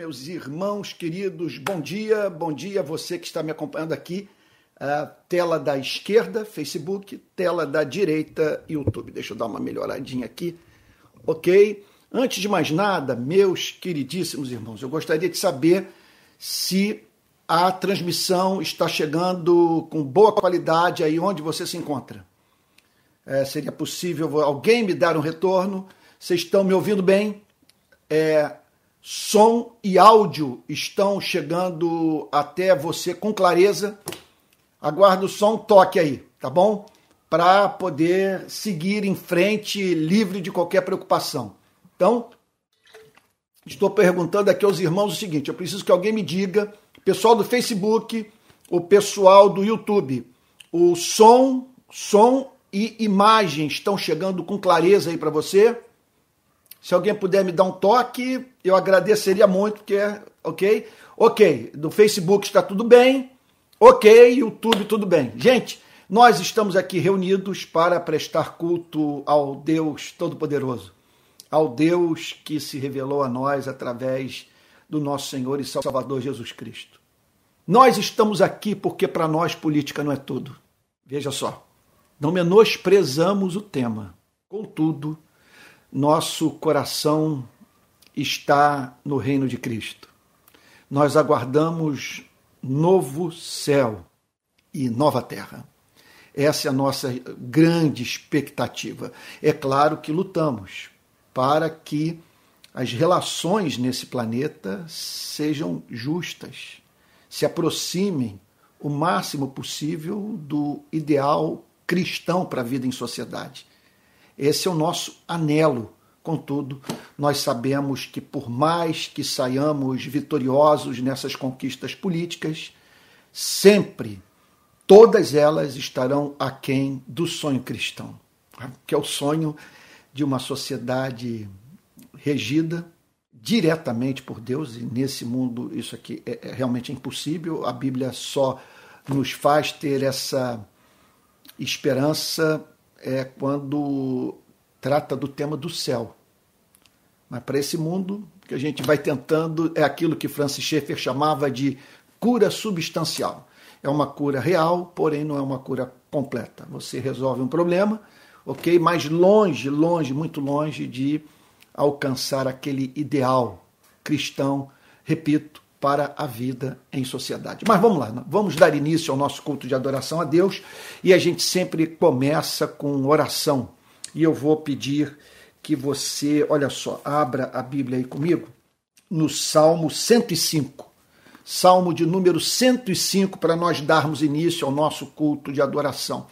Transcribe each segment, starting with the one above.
Meus irmãos queridos, bom dia, bom dia você que está me acompanhando aqui. Tela da esquerda, Facebook, tela da direita, YouTube. Deixa eu dar uma melhoradinha aqui, ok? Antes de mais nada, meus queridíssimos irmãos, eu gostaria de saber se a transmissão está chegando com boa qualidade aí onde você se encontra. É, seria possível alguém me dar um retorno? Vocês estão me ouvindo bem? É, som e áudio estão chegando até você com clareza. Aguardo só um toque aí, tá bom? Para poder seguir em frente livre de qualquer preocupação. Então, estou perguntando aqui aos irmãos o seguinte: eu preciso que alguém me diga, pessoal do Facebook, o pessoal do YouTube, o som, som e imagem estão chegando com clareza aí para você? Se alguém puder me dar um toque, eu agradeceria muito, porque é ok? Ok, do Facebook está tudo bem, ok, YouTube tudo bem. Gente, nós estamos aqui reunidos para prestar culto ao Deus Todo-Poderoso, ao Deus que se revelou a nós através do nosso Senhor e Salvador Jesus Cristo. Nós estamos aqui porque para nós política não é tudo. Veja só, não menosprezamos o tema. Contudo, nosso coração está no reino de Cristo. Nós aguardamos novo céu e nova terra. Essa é a nossa grande expectativa. É claro que lutamos para que as relações nesse planeta sejam justas, se aproximem o máximo possível do ideal cristão para a vida em sociedade. Esse é o nosso anelo. Contudo, nós sabemos que, por mais que saiamos vitoriosos nessas conquistas políticas, sempre todas elas estarão aquém do sonho cristão, que é o sonho de uma sociedade regida diretamente por Deus, e nesse mundo isso aqui é, é realmente impossível. A Bíblia só nos faz ter essa esperança é quando trata do tema do céu. Mas para esse mundo que a gente vai tentando é aquilo que Francis Schaeffer chamava de cura substancial. É uma cura real, porém não é uma cura completa. Você resolve um problema, ok? Mas longe, longe, muito longe de alcançar aquele ideal cristão, repito, para a vida em sociedade. Mas vamos lá, vamos dar início ao nosso culto de adoração a Deus e a gente sempre começa com oração. E eu vou pedir que você, olha só, abra a Bíblia aí comigo no Salmo 105. Salmo de número 105 para nós darmos início ao nosso culto de adoração.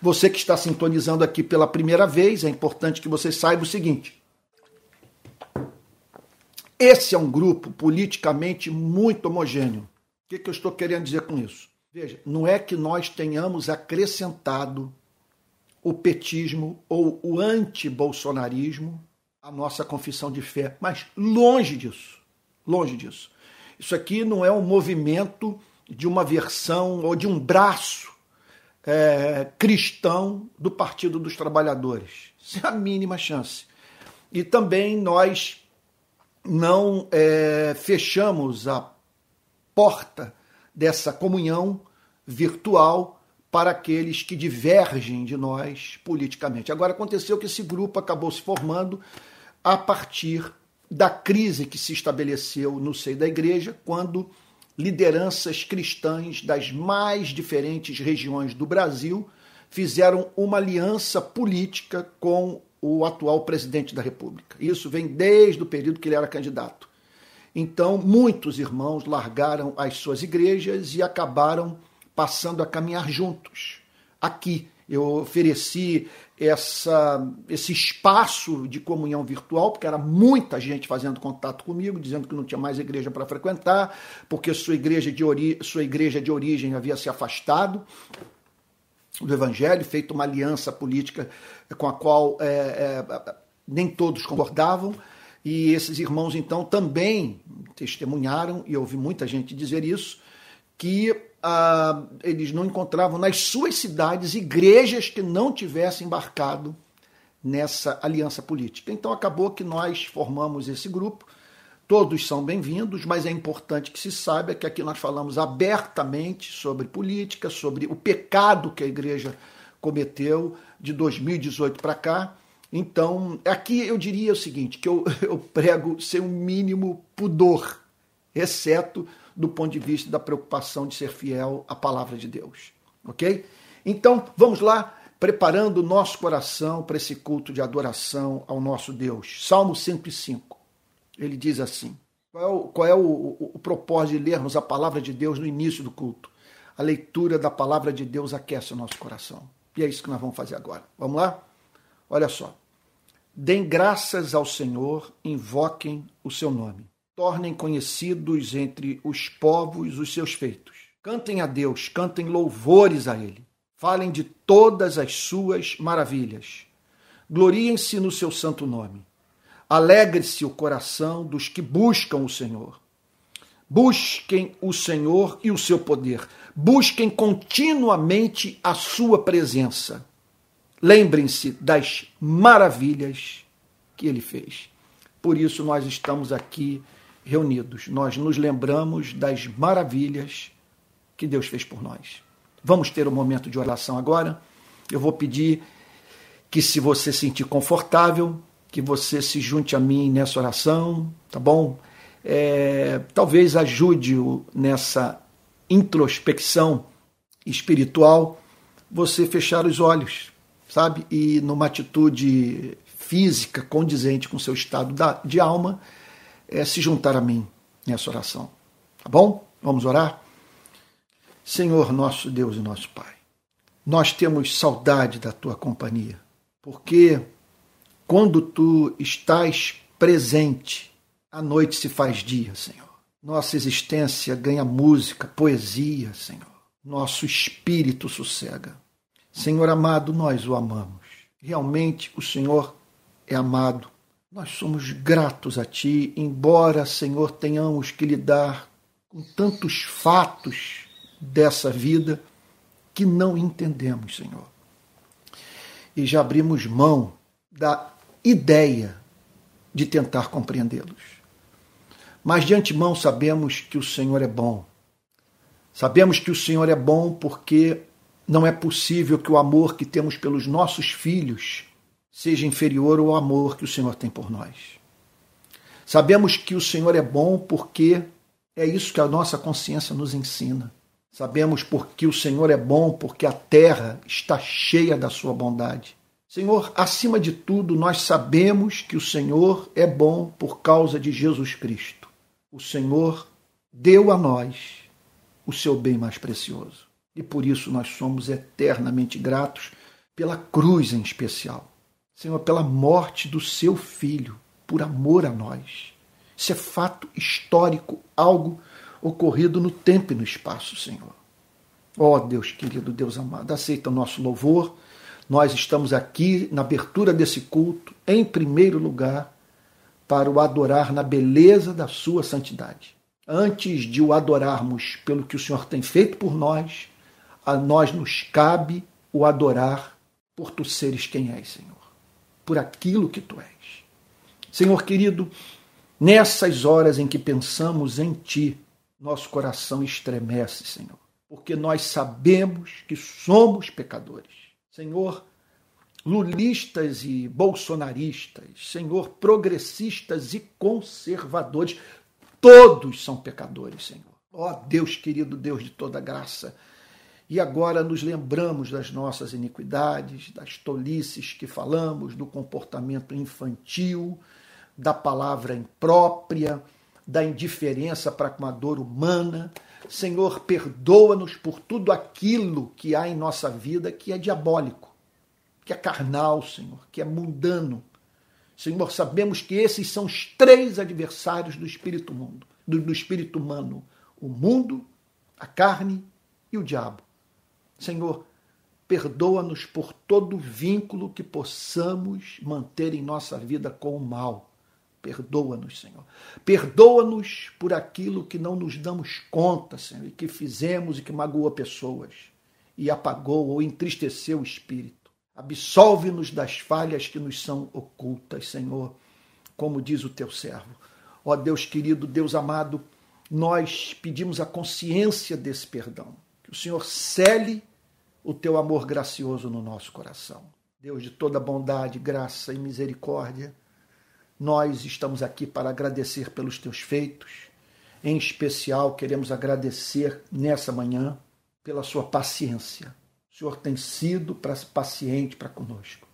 Você que está sintonizando aqui pela primeira vez, é importante que você saiba o seguinte: esse é um grupo politicamente muito homogêneo. O que, que eu estou querendo dizer com isso? Veja, não é que nós tenhamos acrescentado o petismo ou o anti-bolsonarismo à nossa confissão de fé, mas longe disso. Longe disso. Isso aqui não é um movimento de uma versão ou de um braço é, cristão do Partido dos Trabalhadores. Sem a mínima chance. E também nós não é, fechamos a porta dessa comunhão virtual para aqueles que divergem de nós politicamente. Agora, aconteceu que esse grupo acabou se formando a partir da crise que se estabeleceu no seio da igreja, quando lideranças cristãs das mais diferentes regiões do Brasil fizeram uma aliança política com o atual presidente da República. Isso vem desde o período que ele era candidato. Então, muitos irmãos largaram as suas igrejas e acabaram passando a caminhar juntos. Aqui eu ofereci essa, esse espaço de comunhão virtual, porque era muita gente fazendo contato comigo, dizendo que não tinha mais igreja para frequentar, porque sua igreja, de ori sua igreja de origem havia se afastado do Evangelho, feito uma aliança política com a qual é, é, nem todos concordavam. E esses irmãos, então, também testemunharam, e ouvi muita gente dizer isso, que ah, eles não encontravam nas suas cidades igrejas que não tivessem embarcado nessa aliança política. Então acabou que nós formamos esse grupo todos são bem-vindos, mas é importante que se saiba que aqui nós falamos abertamente sobre política, sobre o pecado que a igreja cometeu de 2018 para cá. Então, aqui eu diria o seguinte, que eu, eu prego sem o um mínimo pudor, exceto do ponto de vista da preocupação de ser fiel à palavra de Deus. Ok? Então, vamos lá, preparando o nosso coração para esse culto de adoração ao nosso Deus. Salmo 105 ele diz assim: qual é, o, qual é o, o, o propósito de lermos a palavra de Deus no início do culto? A leitura da palavra de Deus aquece o nosso coração. E é isso que nós vamos fazer agora. Vamos lá? Olha só. Deem graças ao Senhor, invoquem o seu nome. Tornem conhecidos entre os povos os seus feitos. Cantem a Deus, cantem louvores a Ele. Falem de todas as suas maravilhas. Gloriem-se no seu santo nome. Alegre-se o coração dos que buscam o Senhor. Busquem o Senhor e o seu poder. Busquem continuamente a sua presença. Lembrem-se das maravilhas que ele fez. Por isso nós estamos aqui reunidos. Nós nos lembramos das maravilhas que Deus fez por nós. Vamos ter um momento de oração agora. Eu vou pedir que, se você sentir confortável, que você se junte a mim nessa oração, tá bom? É, talvez ajude-o nessa introspecção espiritual você fechar os olhos, sabe? E numa atitude física condizente com seu estado de alma, é, se juntar a mim nessa oração. Tá bom? Vamos orar? Senhor, nosso Deus e nosso Pai, nós temos saudade da tua companhia, porque quando tu estás presente, a noite se faz dia, Senhor. Nossa existência ganha música, poesia, Senhor. Nosso espírito sossega. Senhor amado, nós o amamos. Realmente o Senhor é amado. Nós somos gratos a Ti, embora, Senhor, tenhamos que lidar com tantos fatos dessa vida que não entendemos, Senhor. E já abrimos mão da ideia de tentar compreendê-los. Mas de antemão sabemos que o Senhor é bom. Sabemos que o Senhor é bom porque não é possível que o amor que temos pelos nossos filhos seja inferior ao amor que o Senhor tem por nós. Sabemos que o Senhor é bom porque é isso que a nossa consciência nos ensina. Sabemos porque o Senhor é bom porque a terra está cheia da sua bondade. Senhor, acima de tudo, nós sabemos que o Senhor é bom por causa de Jesus Cristo. O Senhor deu a nós o seu bem mais precioso. E por isso nós somos eternamente gratos pela cruz em especial. Senhor, pela morte do seu filho, por amor a nós. Isso é fato histórico, algo ocorrido no tempo e no espaço, Senhor. Ó oh, Deus querido, Deus amado, aceita o nosso louvor nós estamos aqui na abertura desse culto, em primeiro lugar, para o adorar na beleza da sua santidade. Antes de o adorarmos pelo que o Senhor tem feito por nós, a nós nos cabe o adorar por tu seres quem és, Senhor, por aquilo que tu és. Senhor querido, nessas horas em que pensamos em ti, nosso coração estremece, Senhor, porque nós sabemos que somos pecadores. Senhor, lulistas e bolsonaristas, Senhor, progressistas e conservadores, todos são pecadores, Senhor. Ó oh, Deus querido, Deus de toda graça. E agora nos lembramos das nossas iniquidades, das tolices que falamos, do comportamento infantil, da palavra imprópria, da indiferença para com a dor humana. Senhor, perdoa-nos por tudo aquilo que há em nossa vida que é diabólico, que é carnal, Senhor, que é mundano. Senhor, sabemos que esses são os três adversários do espírito mundo, do, do espírito humano: o mundo, a carne e o diabo. Senhor, perdoa-nos por todo vínculo que possamos manter em nossa vida com o mal Perdoa-nos, Senhor. Perdoa-nos por aquilo que não nos damos conta, Senhor, e que fizemos e que magoou pessoas, e apagou ou entristeceu o espírito. Absolve-nos das falhas que nos são ocultas, Senhor, como diz o teu servo. Ó Deus querido, Deus amado, nós pedimos a consciência desse perdão. Que o Senhor cele o teu amor gracioso no nosso coração. Deus de toda bondade, graça e misericórdia, nós estamos aqui para agradecer pelos teus feitos. Em especial, queremos agradecer nessa manhã pela sua paciência. O Senhor tem sido paciente para conosco.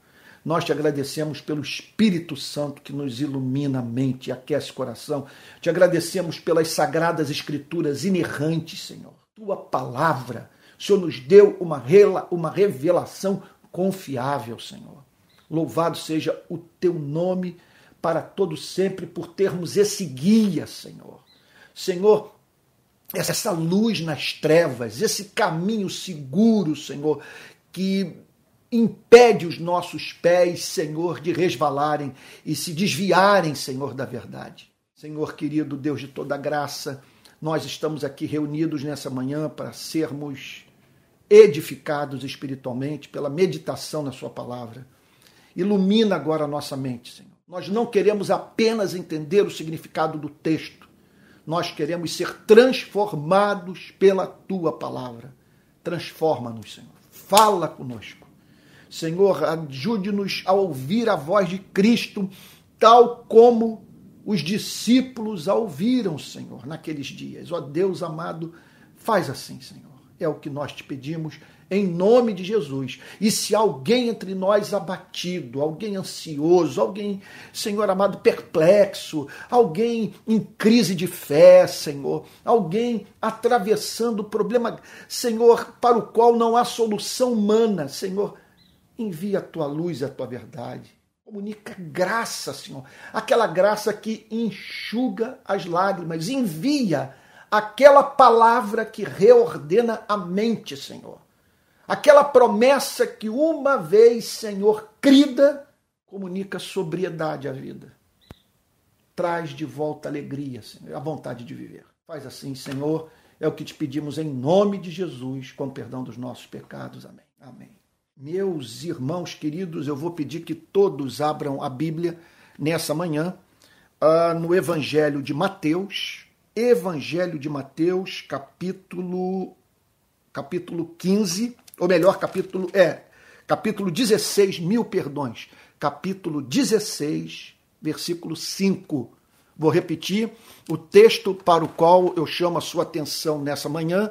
Nós te agradecemos pelo Espírito Santo que nos ilumina a mente e aquece o coração. Te agradecemos pelas sagradas escrituras inerrantes, Senhor. Tua palavra. O Senhor nos deu uma, uma revelação confiável, Senhor. Louvado seja o teu nome para todo sempre por termos esse guia, Senhor. Senhor, essa luz nas trevas, esse caminho seguro, Senhor, que impede os nossos pés, Senhor, de resvalarem e se desviarem, Senhor, da verdade. Senhor querido, Deus de toda graça, nós estamos aqui reunidos nessa manhã para sermos edificados espiritualmente pela meditação na Sua palavra. Ilumina agora a nossa mente, Senhor. Nós não queremos apenas entender o significado do texto, nós queremos ser transformados pela Tua palavra. Transforma-nos, Senhor. Fala conosco Senhor, ajude-nos a ouvir a voz de Cristo, tal como os discípulos a ouviram, Senhor, naqueles dias. Ó Deus amado, faz assim, Senhor. É o que nós te pedimos em nome de Jesus. E se alguém entre nós abatido, alguém ansioso, alguém, Senhor amado, perplexo, alguém em crise de fé, Senhor, alguém atravessando problema, Senhor, para o qual não há solução humana, Senhor, Envia a tua luz e a tua verdade. Comunica graça, Senhor. Aquela graça que enxuga as lágrimas. Envia aquela palavra que reordena a mente, Senhor. Aquela promessa que uma vez, Senhor, crida, comunica sobriedade à vida. Traz de volta alegria, Senhor, a vontade de viver. Faz assim, Senhor. É o que te pedimos em nome de Jesus, com perdão dos nossos pecados. Amém. Amém. Meus irmãos queridos, eu vou pedir que todos abram a Bíblia nessa manhã uh, no Evangelho de Mateus, Evangelho de Mateus, capítulo capítulo 15, ou melhor, capítulo é, capítulo 16, mil perdões, capítulo 16, versículo 5. Vou repetir, o texto para o qual eu chamo a sua atenção nessa manhã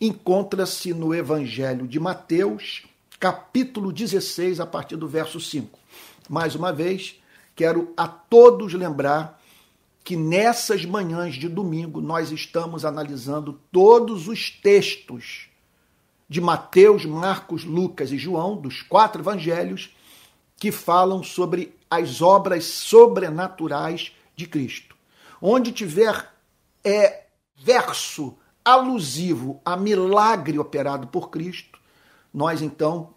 encontra-se no Evangelho de Mateus, capítulo 16, a partir do verso 5. Mais uma vez, quero a todos lembrar que nessas manhãs de domingo nós estamos analisando todos os textos de Mateus, Marcos, Lucas e João, dos quatro evangelhos, que falam sobre as obras sobrenaturais de Cristo. Onde tiver é, verso alusivo a milagre operado por Cristo, nós então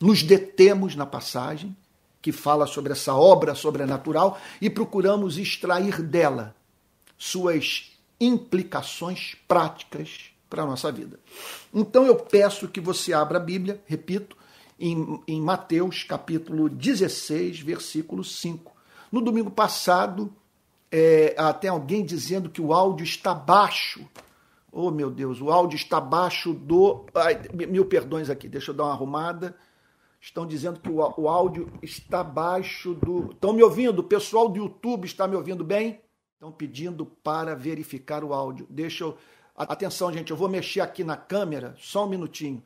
nos detemos na passagem que fala sobre essa obra sobrenatural e procuramos extrair dela suas implicações práticas para a nossa vida. Então eu peço que você abra a Bíblia, repito, em, em Mateus capítulo 16, versículo 5. No domingo passado, é, até alguém dizendo que o áudio está baixo. Oh, meu Deus, o áudio está abaixo do. Ai, mil perdões aqui, deixa eu dar uma arrumada. Estão dizendo que o, o áudio está abaixo do. Estão me ouvindo? O pessoal do YouTube está me ouvindo bem? Estão pedindo para verificar o áudio. Deixa eu. Atenção, gente, eu vou mexer aqui na câmera, só um minutinho.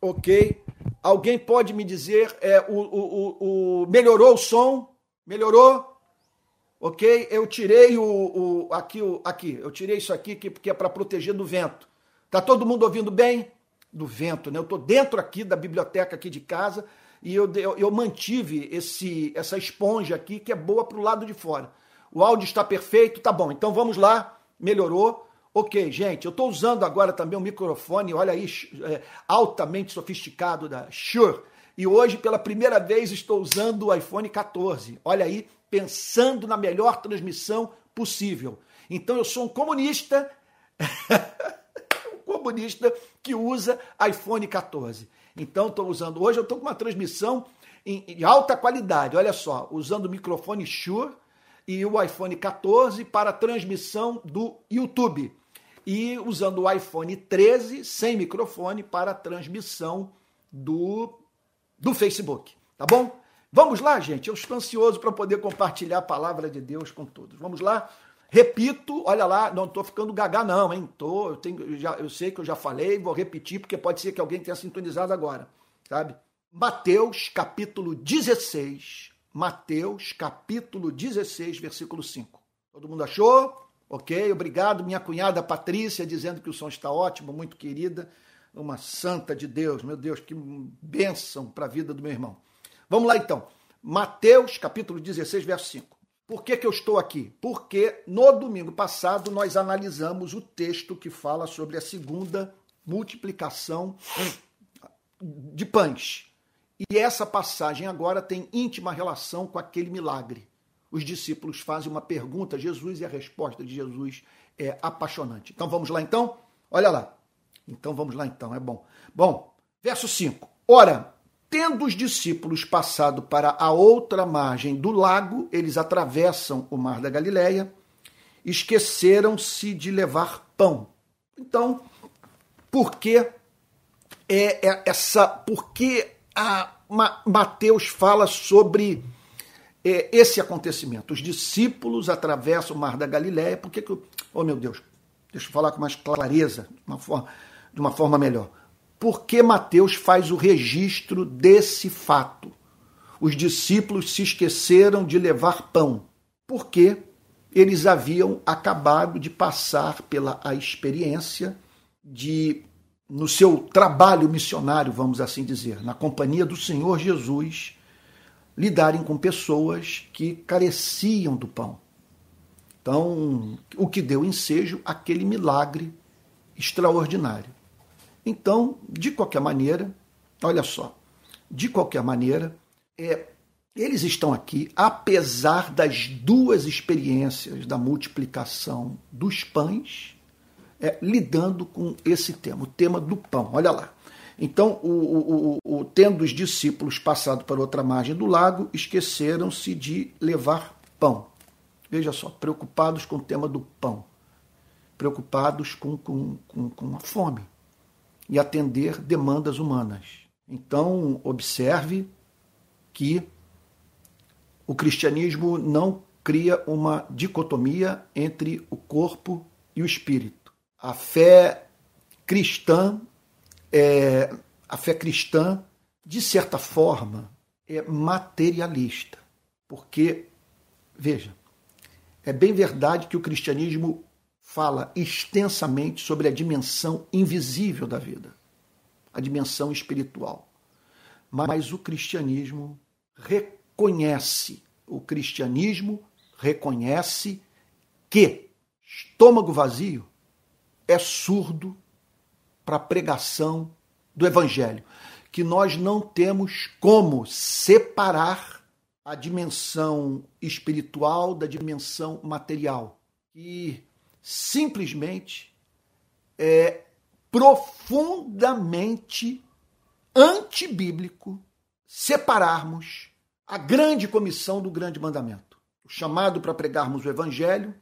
Ok. Alguém pode me dizer, é, o, o, o, melhorou o som? Melhorou? ok? Eu tirei o, o aqui, o, aqui, eu tirei isso aqui que, que é para proteger do vento. Tá todo mundo ouvindo bem? Do vento, né? Eu estou dentro aqui da biblioteca aqui de casa e eu, eu, eu mantive esse, essa esponja aqui que é boa para o lado de fora. O áudio está perfeito, tá bom. Então vamos lá, melhorou. Ok, gente, eu estou usando agora também um microfone, olha aí, é, altamente sofisticado da Shure. E hoje, pela primeira vez, estou usando o iPhone 14. Olha aí, pensando na melhor transmissão possível. Então eu sou um comunista, um comunista que usa iPhone 14. Então estou usando hoje, eu estou com uma transmissão em, alta qualidade, olha só, usando o microfone Shure e o iPhone 14 para transmissão do YouTube. E usando o iPhone 13 sem microfone para transmissão do, do Facebook. Tá bom? Vamos lá, gente. Eu estou ansioso para poder compartilhar a palavra de Deus com todos. Vamos lá. Repito, olha lá, não estou ficando gaga, não, hein? Tô, eu, tenho, já, eu sei que eu já falei, vou repetir, porque pode ser que alguém tenha sintonizado agora, sabe? Mateus capítulo 16. Mateus capítulo 16, versículo 5. Todo mundo achou? Ok, obrigado. Minha cunhada Patrícia dizendo que o som está ótimo, muito querida. Uma santa de Deus, meu Deus, que bênção para a vida do meu irmão. Vamos lá então. Mateus capítulo 16, verso 5. Por que, que eu estou aqui? Porque no domingo passado nós analisamos o texto que fala sobre a segunda multiplicação de pães. E essa passagem agora tem íntima relação com aquele milagre. Os discípulos fazem uma pergunta a Jesus e a resposta de Jesus é apaixonante. Então vamos lá então? Olha lá. Então vamos lá então, é bom. Bom, verso 5. Ora, Tendo os discípulos passado para a outra margem do lago, eles atravessam o mar da Galileia, esqueceram-se de levar pão. Então, por que é, é essa? Por que a Mateus fala sobre é, esse acontecimento? Os discípulos atravessam o mar da Galileia. Por que que oh meu Deus? Deixa eu falar com mais clareza, de uma forma, de uma forma melhor por que Mateus faz o registro desse fato? Os discípulos se esqueceram de levar pão, porque eles haviam acabado de passar pela a experiência de, no seu trabalho missionário, vamos assim dizer, na companhia do Senhor Jesus, lidarem com pessoas que careciam do pão. Então, o que deu ensejo aquele milagre extraordinário. Então, de qualquer maneira, olha só, de qualquer maneira, é, eles estão aqui, apesar das duas experiências da multiplicação dos pães, é, lidando com esse tema, o tema do pão. Olha lá. Então, o, o, o, tendo os discípulos passado para outra margem do lago, esqueceram-se de levar pão. Veja só, preocupados com o tema do pão, preocupados com, com, com, com a fome e atender demandas humanas. Então, observe que o cristianismo não cria uma dicotomia entre o corpo e o espírito. A fé cristã é a fé cristã de certa forma é materialista, porque veja, é bem verdade que o cristianismo fala extensamente sobre a dimensão invisível da vida, a dimensão espiritual. Mas o cristianismo reconhece, o cristianismo reconhece que estômago vazio é surdo para a pregação do evangelho, que nós não temos como separar a dimensão espiritual da dimensão material. E simplesmente é profundamente antibíblico separarmos a grande comissão do grande mandamento, o chamado para pregarmos o evangelho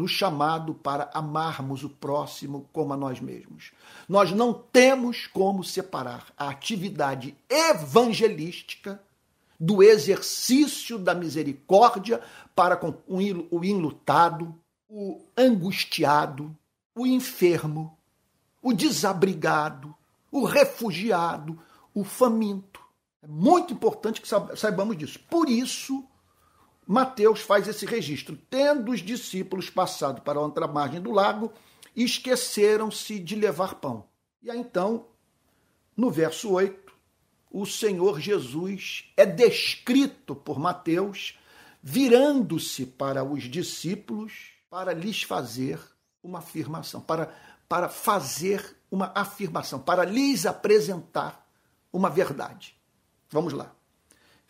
do chamado para amarmos o próximo como a nós mesmos. Nós não temos como separar a atividade evangelística do exercício da misericórdia para com o enlutado, o angustiado, o enfermo, o desabrigado, o refugiado, o faminto. É muito importante que saibamos disso. Por isso, Mateus faz esse registro. Tendo os discípulos passado para a outra margem do lago, esqueceram-se de levar pão. E aí então, no verso 8, o Senhor Jesus é descrito por Mateus virando-se para os discípulos para lhes fazer uma afirmação, para, para fazer uma afirmação, para lhes apresentar uma verdade. Vamos lá.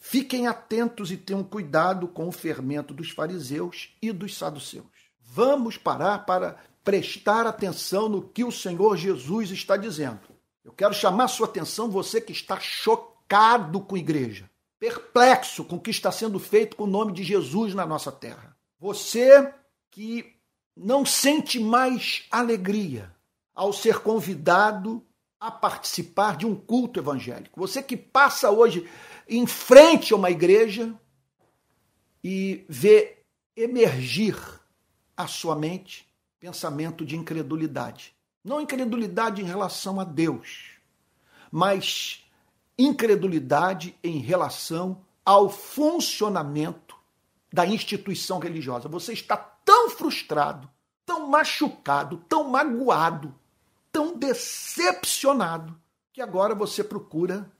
Fiquem atentos e tenham cuidado com o fermento dos fariseus e dos saduceus. Vamos parar para prestar atenção no que o Senhor Jesus está dizendo. Eu quero chamar sua atenção, você que está chocado com a igreja. perplexo com o que está sendo feito com o nome de Jesus na nossa terra. Você que não sente mais alegria ao ser convidado a participar de um culto evangélico. Você que passa hoje em frente a uma igreja e vê emergir à sua mente pensamento de incredulidade. Não incredulidade em relação a Deus, mas incredulidade em relação ao funcionamento da instituição religiosa. Você está tão frustrado, tão machucado, tão magoado, tão decepcionado, que agora você procura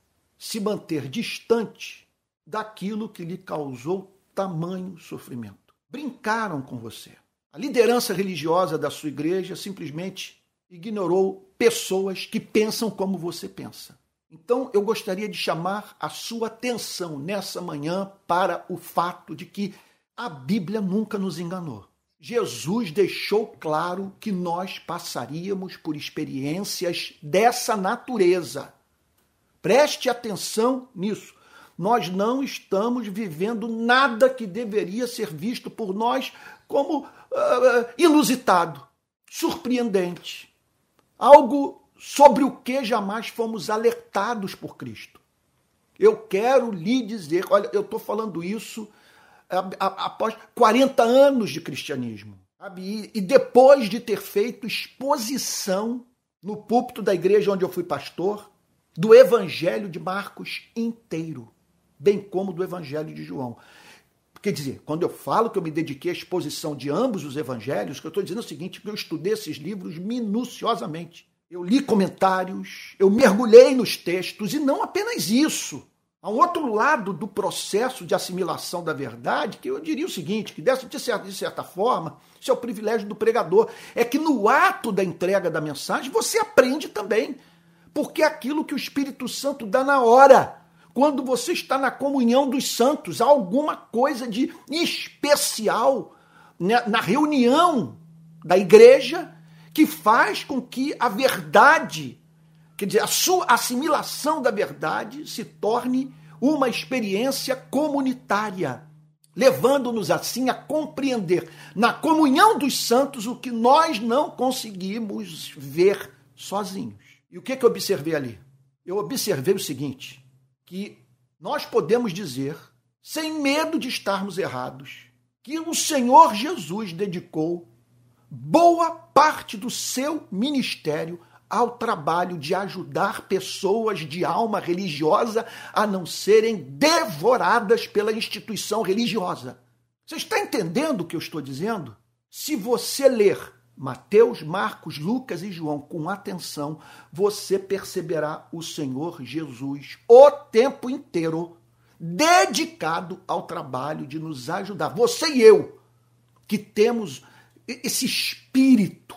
se manter distante daquilo que lhe causou tamanho sofrimento. Brincaram com você. A liderança religiosa da sua igreja simplesmente ignorou pessoas que pensam como você pensa. Então, eu gostaria de chamar a sua atenção nessa manhã para o fato de que a Bíblia nunca nos enganou. Jesus deixou claro que nós passaríamos por experiências dessa natureza. Preste atenção nisso. Nós não estamos vivendo nada que deveria ser visto por nós como uh, surpreendente, algo sobre o que jamais fomos alertados por Cristo. Eu quero lhe dizer, olha, eu estou falando isso após 40 anos de cristianismo, sabe? E depois de ter feito exposição no púlpito da igreja onde eu fui pastor, do Evangelho de Marcos inteiro, bem como do Evangelho de João. Quer dizer, quando eu falo que eu me dediquei à exposição de ambos os evangelhos, que eu estou dizendo é o seguinte, que eu estudei esses livros minuciosamente. Eu li comentários, eu mergulhei nos textos, e não apenas isso. Há um outro lado do processo de assimilação da verdade, que eu diria o seguinte, que dessa, de, certa, de certa forma, isso é o privilégio do pregador, é que no ato da entrega da mensagem você aprende também, porque é aquilo que o Espírito Santo dá na hora. Quando você está na comunhão dos santos, há alguma coisa de especial na reunião da igreja que faz com que a verdade, quer dizer, a sua assimilação da verdade se torne uma experiência comunitária, levando-nos assim a compreender na comunhão dos santos o que nós não conseguimos ver sozinhos. E o que, que eu observei ali? Eu observei o seguinte: que nós podemos dizer, sem medo de estarmos errados, que o Senhor Jesus dedicou boa parte do seu ministério ao trabalho de ajudar pessoas de alma religiosa a não serem devoradas pela instituição religiosa. Você está entendendo o que eu estou dizendo? Se você ler Mateus, Marcos, Lucas e João com atenção, você perceberá o Senhor Jesus o tempo inteiro dedicado ao trabalho de nos ajudar. Você e eu, que temos esse espírito,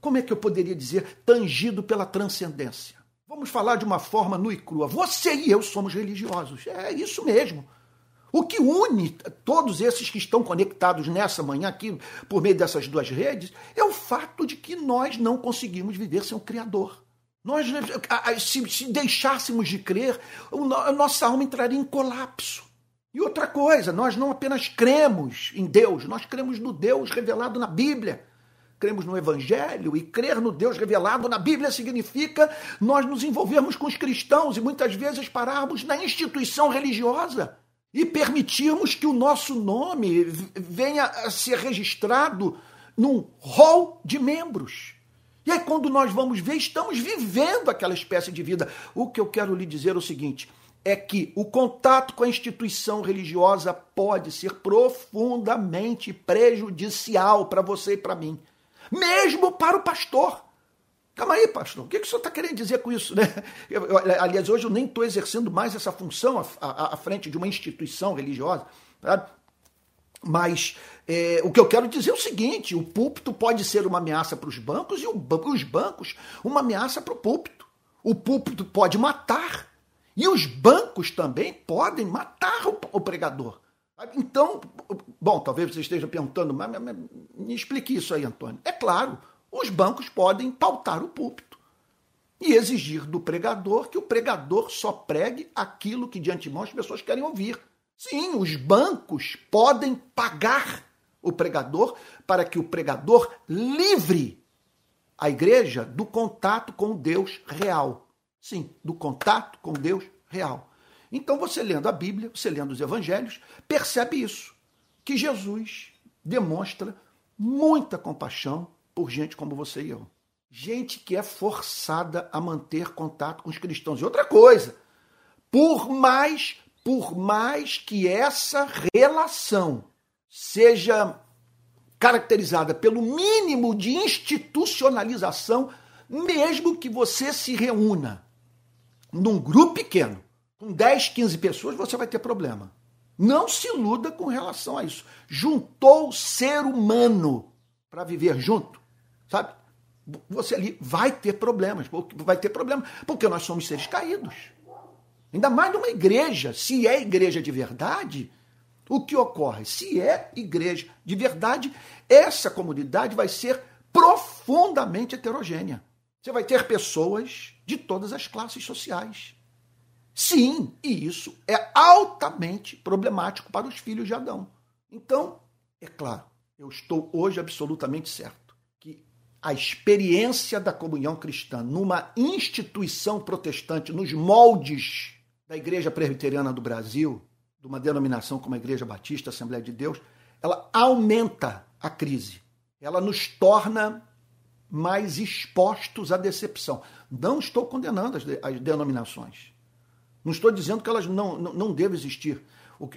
como é que eu poderia dizer, tangido pela transcendência. Vamos falar de uma forma nua e crua. Você e eu somos religiosos. É isso mesmo. O que une todos esses que estão conectados nessa manhã aqui, por meio dessas duas redes, é o fato de que nós não conseguimos viver sem o Criador. Nós, se, se deixássemos de crer, a nossa alma entraria em colapso. E outra coisa, nós não apenas cremos em Deus, nós cremos no Deus revelado na Bíblia. Cremos no Evangelho e crer no Deus revelado na Bíblia significa nós nos envolvermos com os cristãos e muitas vezes pararmos na instituição religiosa e permitirmos que o nosso nome venha a ser registrado num rol de membros. E aí, quando nós vamos ver, estamos vivendo aquela espécie de vida. O que eu quero lhe dizer é o seguinte: é que o contato com a instituição religiosa pode ser profundamente prejudicial para você e para mim, mesmo para o pastor. Calma aí, pastor, o que, que o senhor está querendo dizer com isso? Né? Eu, eu, aliás, hoje eu nem estou exercendo mais essa função à, à, à, frente de uma instituição religiosa, mas é, o que eu quero dizer é o seguinte: o púlpito pode ser uma ameaça para os bancos e o, os bancos uma ameaça para o púlpito. O púlpito pode matar e os bancos também podem matar o, o pregador. Então, bom, talvez você esteja perguntando, mas me explique isso aí, Antônio. É claro, os bancos podem pautar o púlpito. e exigir do pregador que o pregador só pregue aquilo que de antemão as pessoas querem ouvir. Sim, os bancos podem pagar o pregador para que o pregador livre a igreja do contato com Deus real. Sim, do contato com Deus real. Então você lendo a Bíblia, você lendo os evangelhos, percebe isso, que Jesus demonstra muita compaixão por gente como você e eu. Gente que é forçada a manter contato com os cristãos. E outra coisa, por mais, por mais que essa relação seja caracterizada pelo mínimo de institucionalização, mesmo que você se reúna num grupo pequeno, com 10, 15 pessoas, você vai ter problema. Não se iluda com relação a isso. Juntou o ser humano para viver junto, sabe? Você ali vai ter problemas, vai ter problema, porque nós somos seres caídos. Ainda mais numa igreja, se é igreja de verdade, o que ocorre? Se é igreja de verdade, essa comunidade vai ser profundamente heterogênea. Você vai ter pessoas de todas as classes sociais. Sim, e isso é altamente problemático para os filhos de Adão. Então, é claro, eu estou hoje absolutamente certo a experiência da comunhão cristã numa instituição protestante, nos moldes da Igreja Presbiteriana do Brasil, de uma denominação como a Igreja Batista, Assembleia de Deus, ela aumenta a crise. Ela nos torna mais expostos à decepção. Não estou condenando as, de, as denominações. Não estou dizendo que elas não, não, não devem existir. O,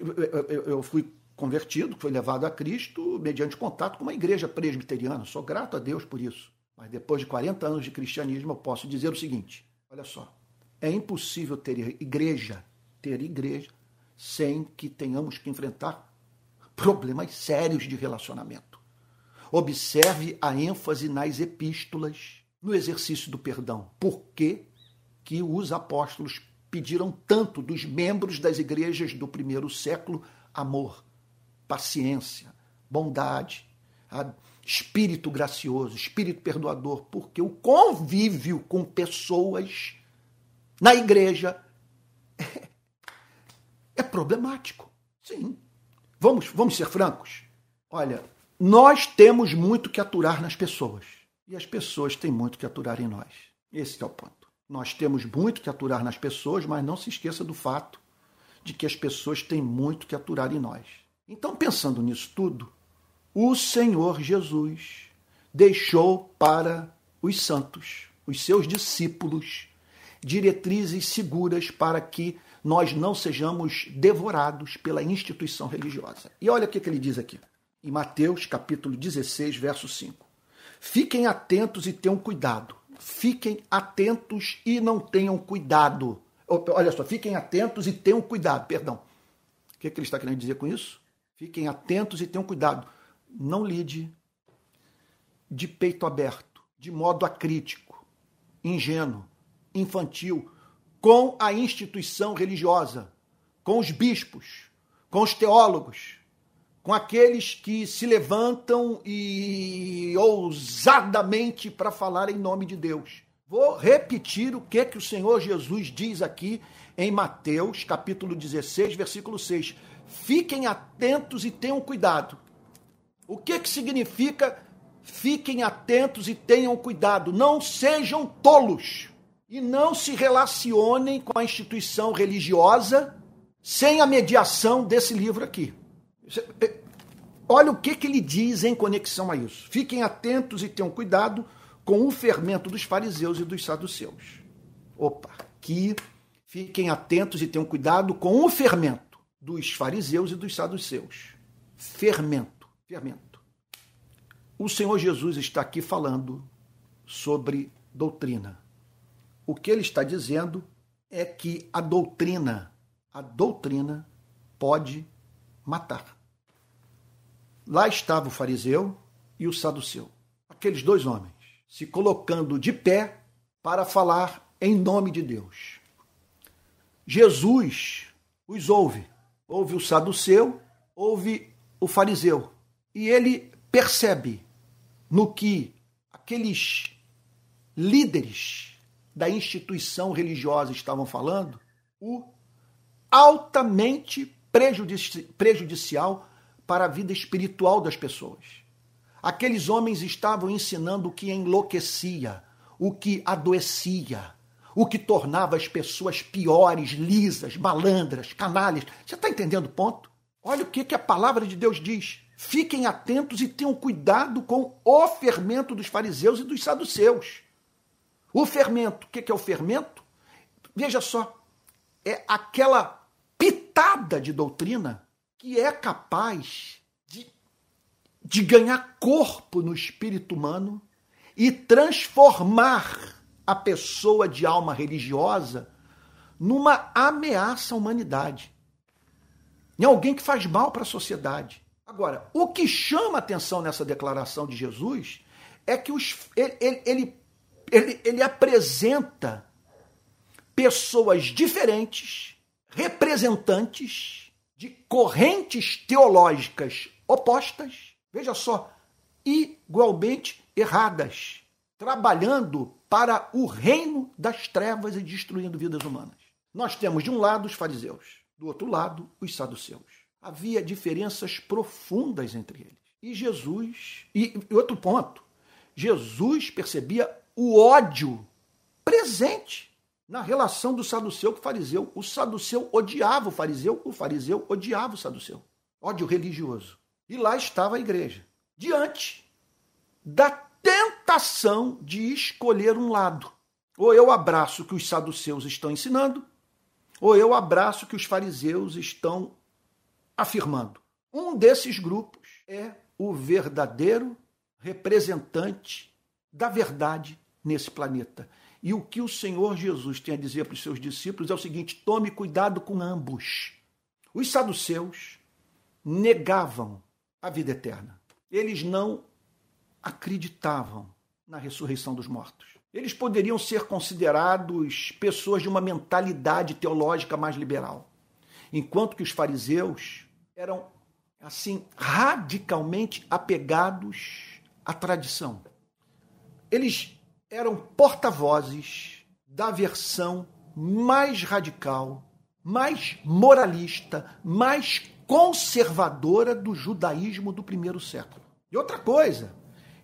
eu, eu fui convertido, fui levado a Cristo mediante contato com uma igreja presbiteriana. Sou grato a Deus por isso. Mas depois de 40 anos de cristianismo, eu posso dizer o seguinte: olha só, é impossível ter igreja, ter igreja, sem que tenhamos que enfrentar problemas sérios de relacionamento. Observe a ênfase nas epístolas, no exercício do perdão. Por que, que os apóstolos pediram tanto dos membros das igrejas do primeiro século amor, paciência, bondade, espírito gracioso, espírito perdoador? Porque o convívio com pessoas na igreja é, é problemático. Sim. Vamos, vamos ser francos. Olha, nós temos muito que aturar nas pessoas. E as pessoas têm muito que aturar em nós. Esse é o ponto. Nós temos muito que aturar nas pessoas, mas não se esqueça do fato de que as pessoas têm muito que aturar em nós. Então, pensando nisso tudo, o Senhor Jesus deixou para os santos, os seus discípulos, diretrizes seguras para que nós não sejamos devorados pela instituição religiosa. E olha o que ele diz aqui em Mateus capítulo 16, verso 5. Fiquem atentos e tenham cuidado. Fiquem atentos e não tenham cuidado. Olha só, fiquem atentos e tenham cuidado. Perdão. O que, que ele está querendo dizer com isso? Fiquem atentos e tenham cuidado. Não lide de peito aberto, de modo acrítico, ingênuo, infantil, com a instituição religiosa, com os bispos, com os teólogos, com aqueles que se levantam e ousadamente para falar em nome de Deus. Vou repetir o que que o Senhor Jesus diz aqui em Mateus, capítulo 16, versículo 6. Fiquem atentos e tenham cuidado. O que que significa fiquem atentos e tenham cuidado? Não sejam tolos e não se relacionem com a instituição religiosa sem a mediação desse livro aqui. É, olha o que, que ele diz em conexão a isso. Fiquem atentos e tenham cuidado com o fermento dos fariseus e dos saduceus. Opa, aqui fiquem atentos e tenham cuidado com o fermento dos fariseus e dos saduceus. Fermento, fermento. O Senhor Jesus está aqui falando sobre doutrina. O que ele está dizendo é que a doutrina, a doutrina pode matar. Lá estava o fariseu e o saduceu, aqueles dois homens, se colocando de pé para falar em nome de Deus. Jesus os ouve, ouve o saduceu, ouve o fariseu, e ele percebe no que aqueles líderes da instituição religiosa estavam falando, o altamente prejudici prejudicial para a vida espiritual das pessoas. Aqueles homens estavam ensinando o que enlouquecia, o que adoecia, o que tornava as pessoas piores, lisas, malandras, canalhas. Você está entendendo o ponto? Olha o que, que a palavra de Deus diz. Fiquem atentos e tenham cuidado com o fermento dos fariseus e dos saduceus. O fermento, o que, que é o fermento? Veja só, é aquela pitada de doutrina que é capaz de, de ganhar corpo no espírito humano e transformar a pessoa de alma religiosa numa ameaça à humanidade, em alguém que faz mal para a sociedade. Agora, o que chama atenção nessa declaração de Jesus é que os, ele, ele, ele, ele apresenta pessoas diferentes, representantes de correntes teológicas opostas, veja só, igualmente erradas, trabalhando para o reino das trevas e destruindo vidas humanas. Nós temos de um lado os fariseus, do outro lado os saduceus. Havia diferenças profundas entre eles. E Jesus, e outro ponto, Jesus percebia o ódio presente na relação do saduceu com o fariseu. O saduceu odiava o fariseu, o fariseu odiava o saduceu. Ódio religioso. E lá estava a igreja, diante da tentação de escolher um lado. Ou eu abraço o que os saduceus estão ensinando, ou eu abraço o que os fariseus estão afirmando. Um desses grupos é o verdadeiro representante da verdade nesse planeta. E o que o Senhor Jesus tem a dizer para os seus discípulos é o seguinte: tome cuidado com ambos. Os saduceus negavam a vida eterna. Eles não acreditavam na ressurreição dos mortos. Eles poderiam ser considerados pessoas de uma mentalidade teológica mais liberal, enquanto que os fariseus eram assim radicalmente apegados à tradição. Eles eram porta-vozes da versão mais radical, mais moralista, mais conservadora do judaísmo do primeiro século. E outra coisa,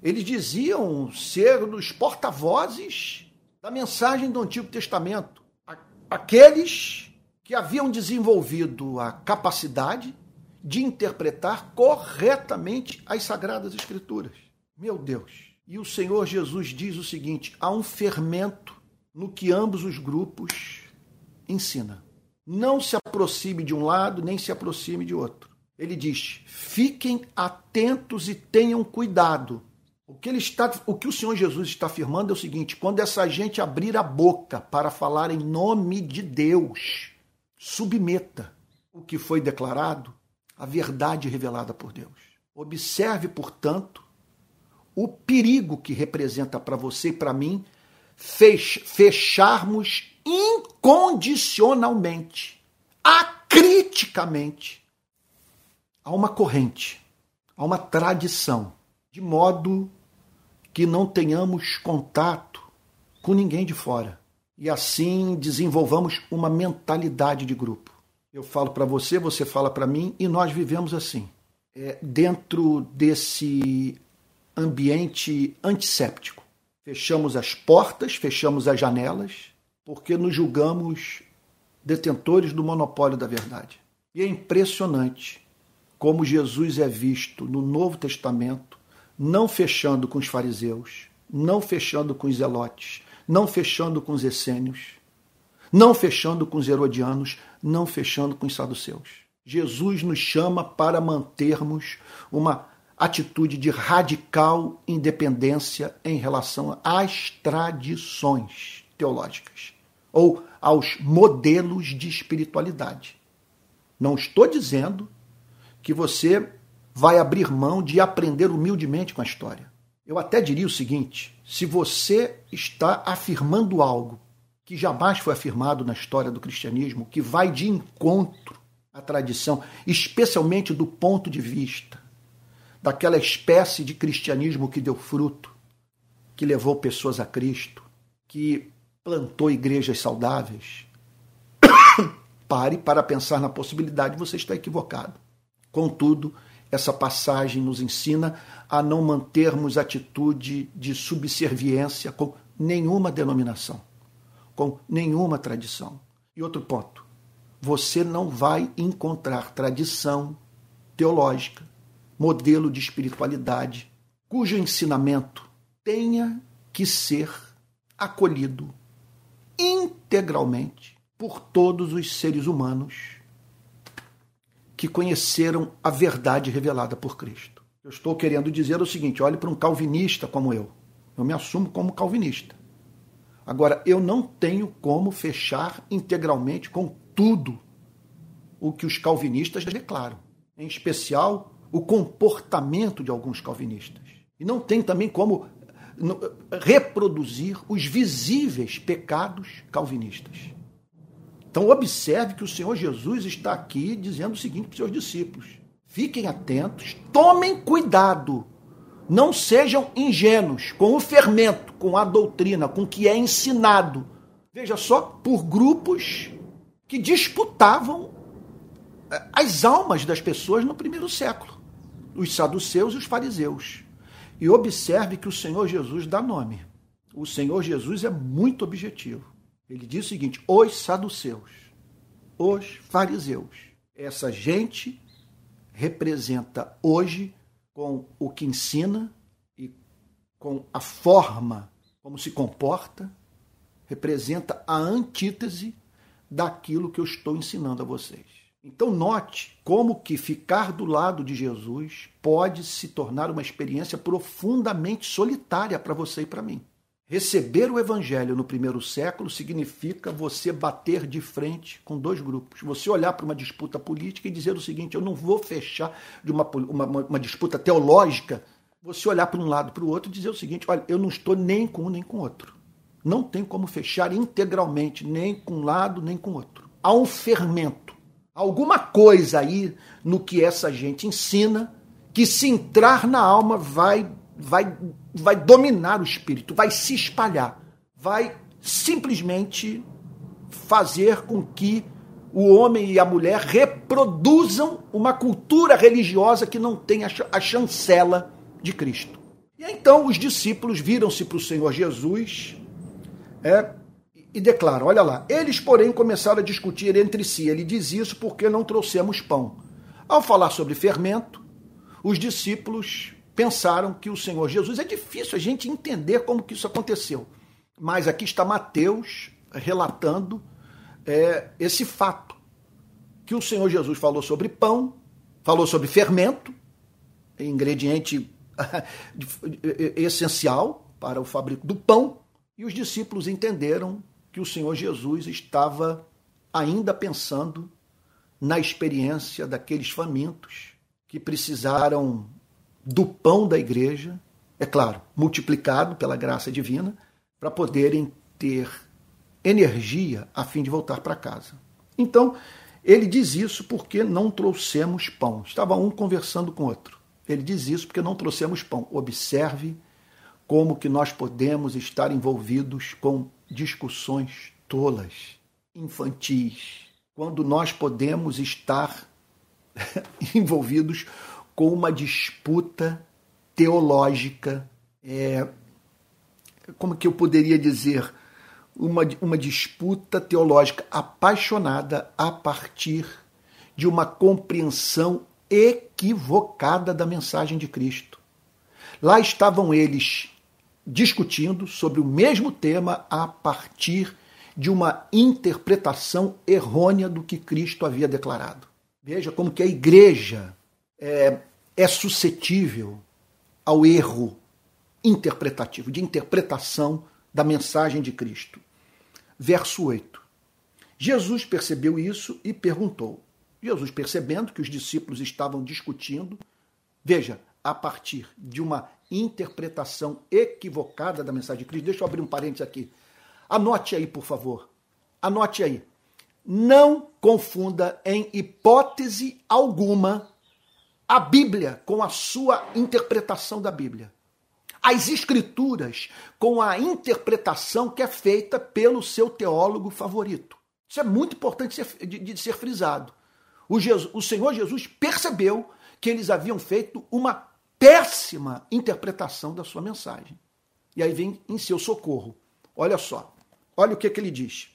eles diziam ser os porta-vozes da mensagem do Antigo Testamento. Aqueles que haviam desenvolvido a capacidade de interpretar corretamente as Sagradas Escrituras. Meu Deus! E o Senhor Jesus diz o seguinte: há um fermento no que ambos os grupos ensinam. Não se aproxime de um lado, nem se aproxime de outro. Ele diz: fiquem atentos e tenham cuidado o que, ele está, o que o Senhor Jesus está afirmando é o seguinte: quando essa gente abrir a boca para falar em nome de Deus, submeta o que foi declarado à verdade revelada por Deus. Observe, portanto, o perigo que representa para você e para mim fecharmos incondicionalmente, acriticamente, a uma corrente, a uma tradição, de modo que não tenhamos contato com ninguém de fora. E assim desenvolvamos uma mentalidade de grupo. Eu falo para você, você fala para mim, e nós vivemos assim, é, dentro desse ambiente antisséptico. Fechamos as portas, fechamos as janelas, porque nos julgamos detentores do monopólio da verdade. E é impressionante como Jesus é visto no Novo Testamento não fechando com os fariseus, não fechando com os zelotes, não fechando com os essênios, não fechando com os herodianos, não fechando com os saduceus. Jesus nos chama para mantermos uma atitude de radical independência em relação às tradições teológicas ou aos modelos de espiritualidade. Não estou dizendo que você vai abrir mão de aprender humildemente com a história. Eu até diria o seguinte: se você está afirmando algo que jamais foi afirmado na história do cristianismo, que vai de encontro à tradição, especialmente do ponto de vista daquela espécie de cristianismo que deu fruto, que levou pessoas a Cristo, que plantou igrejas saudáveis, pare para pensar na possibilidade, você está equivocado. Contudo, essa passagem nos ensina a não mantermos atitude de subserviência com nenhuma denominação, com nenhuma tradição. E outro ponto: você não vai encontrar tradição teológica, modelo de espiritualidade, cujo ensinamento tenha que ser acolhido integralmente por todos os seres humanos que conheceram a verdade revelada por Cristo. Eu estou querendo dizer o seguinte: olhe para um calvinista como eu. Eu me assumo como calvinista. Agora, eu não tenho como fechar integralmente com tudo o que os calvinistas declaram, em especial o comportamento de alguns calvinistas. E não tem também como reproduzir os visíveis pecados calvinistas. Então, observe que o Senhor Jesus está aqui dizendo o seguinte para os seus discípulos: fiquem atentos, tomem cuidado, não sejam ingênuos com o fermento, com a doutrina, com o que é ensinado. Veja só, por grupos que disputavam eh, as almas das pessoas no primeiro século: os saduceus e os fariseus. E observe que o Senhor Jesus dá nome. O Senhor Jesus é muito objetivo. Ele diz o seguinte: os saduceus, os fariseus. Essa gente representa hoje, com o que ensina e com a forma como se comporta, representa a antítese daquilo que eu estou ensinando a vocês. Então note como que ficar do lado de Jesus pode se tornar uma experiência profundamente solitária para você e para mim. Receber o evangelho no primeiro século significa você bater de frente com dois grupos. Você olhar para uma disputa política e dizer o seguinte: eu não vou fechar de uma, uma, uma disputa teológica. Você olhar para um lado para o outro e dizer o seguinte: olha, eu não estou nem com um nem com outro. Não tem como fechar integralmente, nem com um lado nem com outro. Há um fermento, alguma coisa aí no que essa gente ensina que, se entrar na alma, vai vai, vai dominar o espírito, vai se espalhar, vai simplesmente fazer com que o homem e a mulher reproduzam uma cultura religiosa que não tem a chancela de Cristo. E então os discípulos viram-se para o Senhor Jesus é, e declaram: Olha lá, eles, porém, começaram a discutir entre si. Ele diz isso porque não trouxemos pão. Ao falar sobre fermento, os discípulos pensaram que o Senhor Jesus. É difícil a gente entender como que isso aconteceu. Mas aqui está Mateus relatando é, esse fato. Que o Senhor Jesus falou sobre pão, falou sobre fermento, ingrediente essencial para o fabrico do pão, e os discípulos entenderam que o Senhor Jesus estava ainda pensando na experiência daqueles famintos que precisaram do pão da igreja, é claro, multiplicado pela graça divina, para poderem ter energia a fim de voltar para casa. Então, ele diz isso porque não trouxemos pão. Estava um conversando com o outro. Ele diz isso porque não trouxemos pão. Observe como que nós podemos estar envolvidos com discussões tolas, infantis, quando nós podemos estar envolvidos com uma disputa teológica, é, como que eu poderia dizer, uma, uma disputa teológica apaixonada a partir de uma compreensão equivocada da mensagem de Cristo. Lá estavam eles discutindo sobre o mesmo tema a partir de uma interpretação errônea do que Cristo havia declarado. Veja como que a igreja é, é suscetível ao erro interpretativo, de interpretação da mensagem de Cristo. Verso 8. Jesus percebeu isso e perguntou. Jesus, percebendo que os discípulos estavam discutindo, veja, a partir de uma interpretação equivocada da mensagem de Cristo, deixa eu abrir um parênteses aqui. Anote aí, por favor. Anote aí. Não confunda em hipótese alguma a Bíblia com a sua interpretação da Bíblia. as escrituras com a interpretação que é feita pelo seu teólogo favorito. Isso é muito importante de, ser frisado. O, Jesus, o Senhor Jesus percebeu que eles haviam feito uma péssima interpretação da sua mensagem. E aí vem em seu socorro. Olha só, olha o que, que ele diz.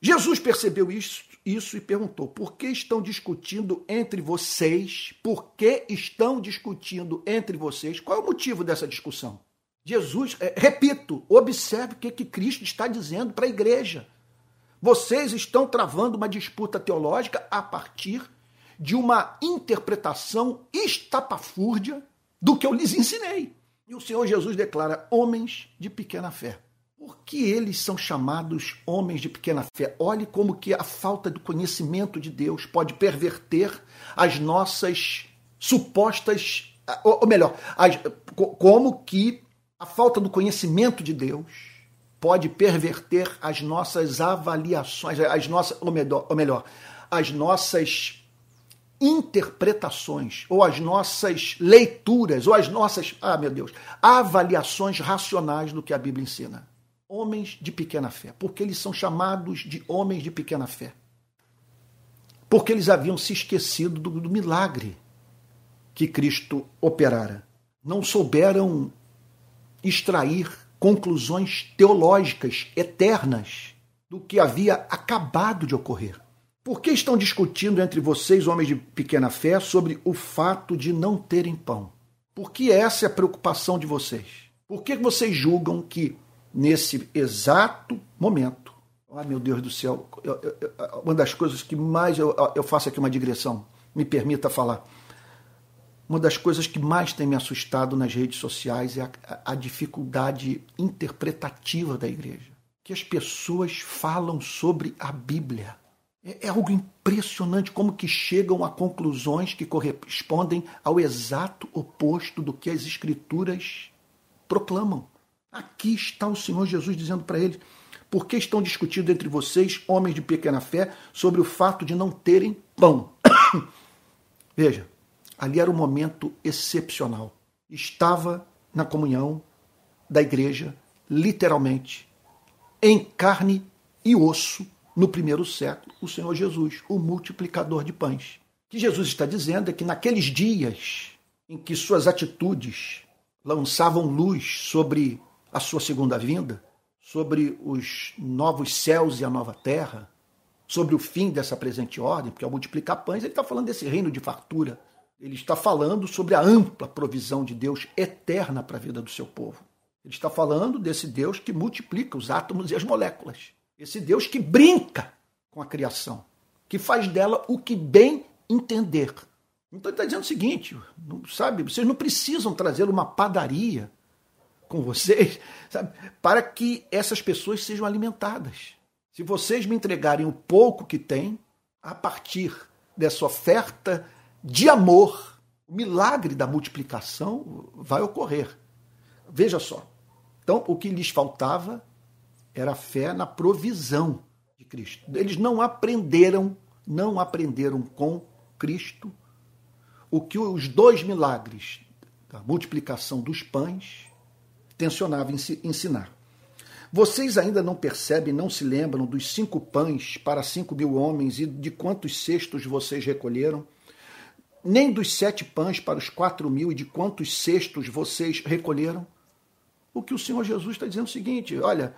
Jesus percebeu isso, isso e perguntou: por que estão discutindo entre vocês? Por que estão discutindo entre vocês? Qual é o motivo dessa discussão? Jesus, é, repito, observe o que, que Cristo está dizendo para a igreja. Vocês estão travando uma disputa teológica a partir de uma interpretação estapafúrdia do que eu lhes ensinei. E o Senhor Jesus declara homens de pequena fé. Por que eles são chamados homens de pequena fé? Olhe como que a falta do conhecimento de Deus pode perverter as nossas supostas, ou melhor, as, como que a falta do conhecimento de Deus pode perverter as nossas avaliações, as nossas, ou melhor, ou melhor as nossas interpretações, ou as nossas leituras, ou as nossas, ah meu Deus, avaliações racionais do que a Bíblia ensina homens de pequena fé. Porque eles são chamados de homens de pequena fé. Porque eles haviam se esquecido do, do milagre que Cristo operara. Não souberam extrair conclusões teológicas eternas do que havia acabado de ocorrer. Por que estão discutindo entre vocês, homens de pequena fé, sobre o fato de não terem pão? Por que essa é a preocupação de vocês? Por que vocês julgam que nesse exato momento. Ai, meu Deus do céu, eu, eu, uma das coisas que mais eu, eu faço aqui uma digressão, me permita falar. Uma das coisas que mais tem me assustado nas redes sociais é a, a dificuldade interpretativa da igreja. Que as pessoas falam sobre a Bíblia. É, é algo impressionante como que chegam a conclusões que correspondem ao exato oposto do que as escrituras proclamam. Aqui está o Senhor Jesus dizendo para eles: por que estão discutindo entre vocês, homens de pequena fé, sobre o fato de não terem pão? Veja, ali era um momento excepcional. Estava na comunhão da igreja, literalmente, em carne e osso, no primeiro século, o Senhor Jesus, o multiplicador de pães. O que Jesus está dizendo é que naqueles dias em que suas atitudes lançavam luz sobre a sua segunda vinda, sobre os novos céus e a nova terra, sobre o fim dessa presente ordem, porque ao multiplicar pães, ele está falando desse reino de fartura. Ele está falando sobre a ampla provisão de Deus eterna para a vida do seu povo. Ele está falando desse Deus que multiplica os átomos e as moléculas. Esse Deus que brinca com a criação, que faz dela o que bem entender. Então ele está dizendo o seguinte, sabe, vocês não precisam trazer uma padaria com vocês, sabe? para que essas pessoas sejam alimentadas. Se vocês me entregarem o pouco que têm, a partir dessa oferta de amor, o milagre da multiplicação vai ocorrer. Veja só. Então, o que lhes faltava era a fé na provisão de Cristo. Eles não aprenderam, não aprenderam com Cristo o que os dois milagres da multiplicação dos pães tensionava ensinar. Vocês ainda não percebem, não se lembram dos cinco pães para cinco mil homens e de quantos cestos vocês recolheram? Nem dos sete pães para os quatro mil e de quantos cestos vocês recolheram? O que o Senhor Jesus está dizendo é o seguinte: olha,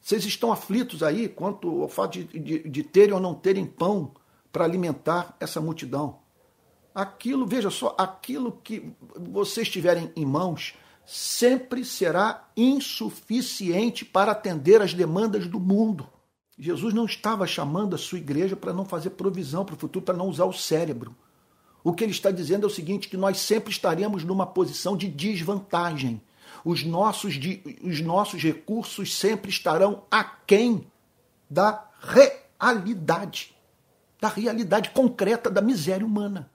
vocês estão aflitos aí quanto ao fato de, de, de terem ou não terem pão para alimentar essa multidão. Aquilo, veja só, aquilo que vocês tiverem em mãos sempre será insuficiente para atender às demandas do mundo. Jesus não estava chamando a sua igreja para não fazer provisão para o futuro, para não usar o cérebro. O que ele está dizendo é o seguinte: que nós sempre estaremos numa posição de desvantagem. Os nossos, os nossos recursos sempre estarão aquém da realidade, da realidade concreta da miséria humana.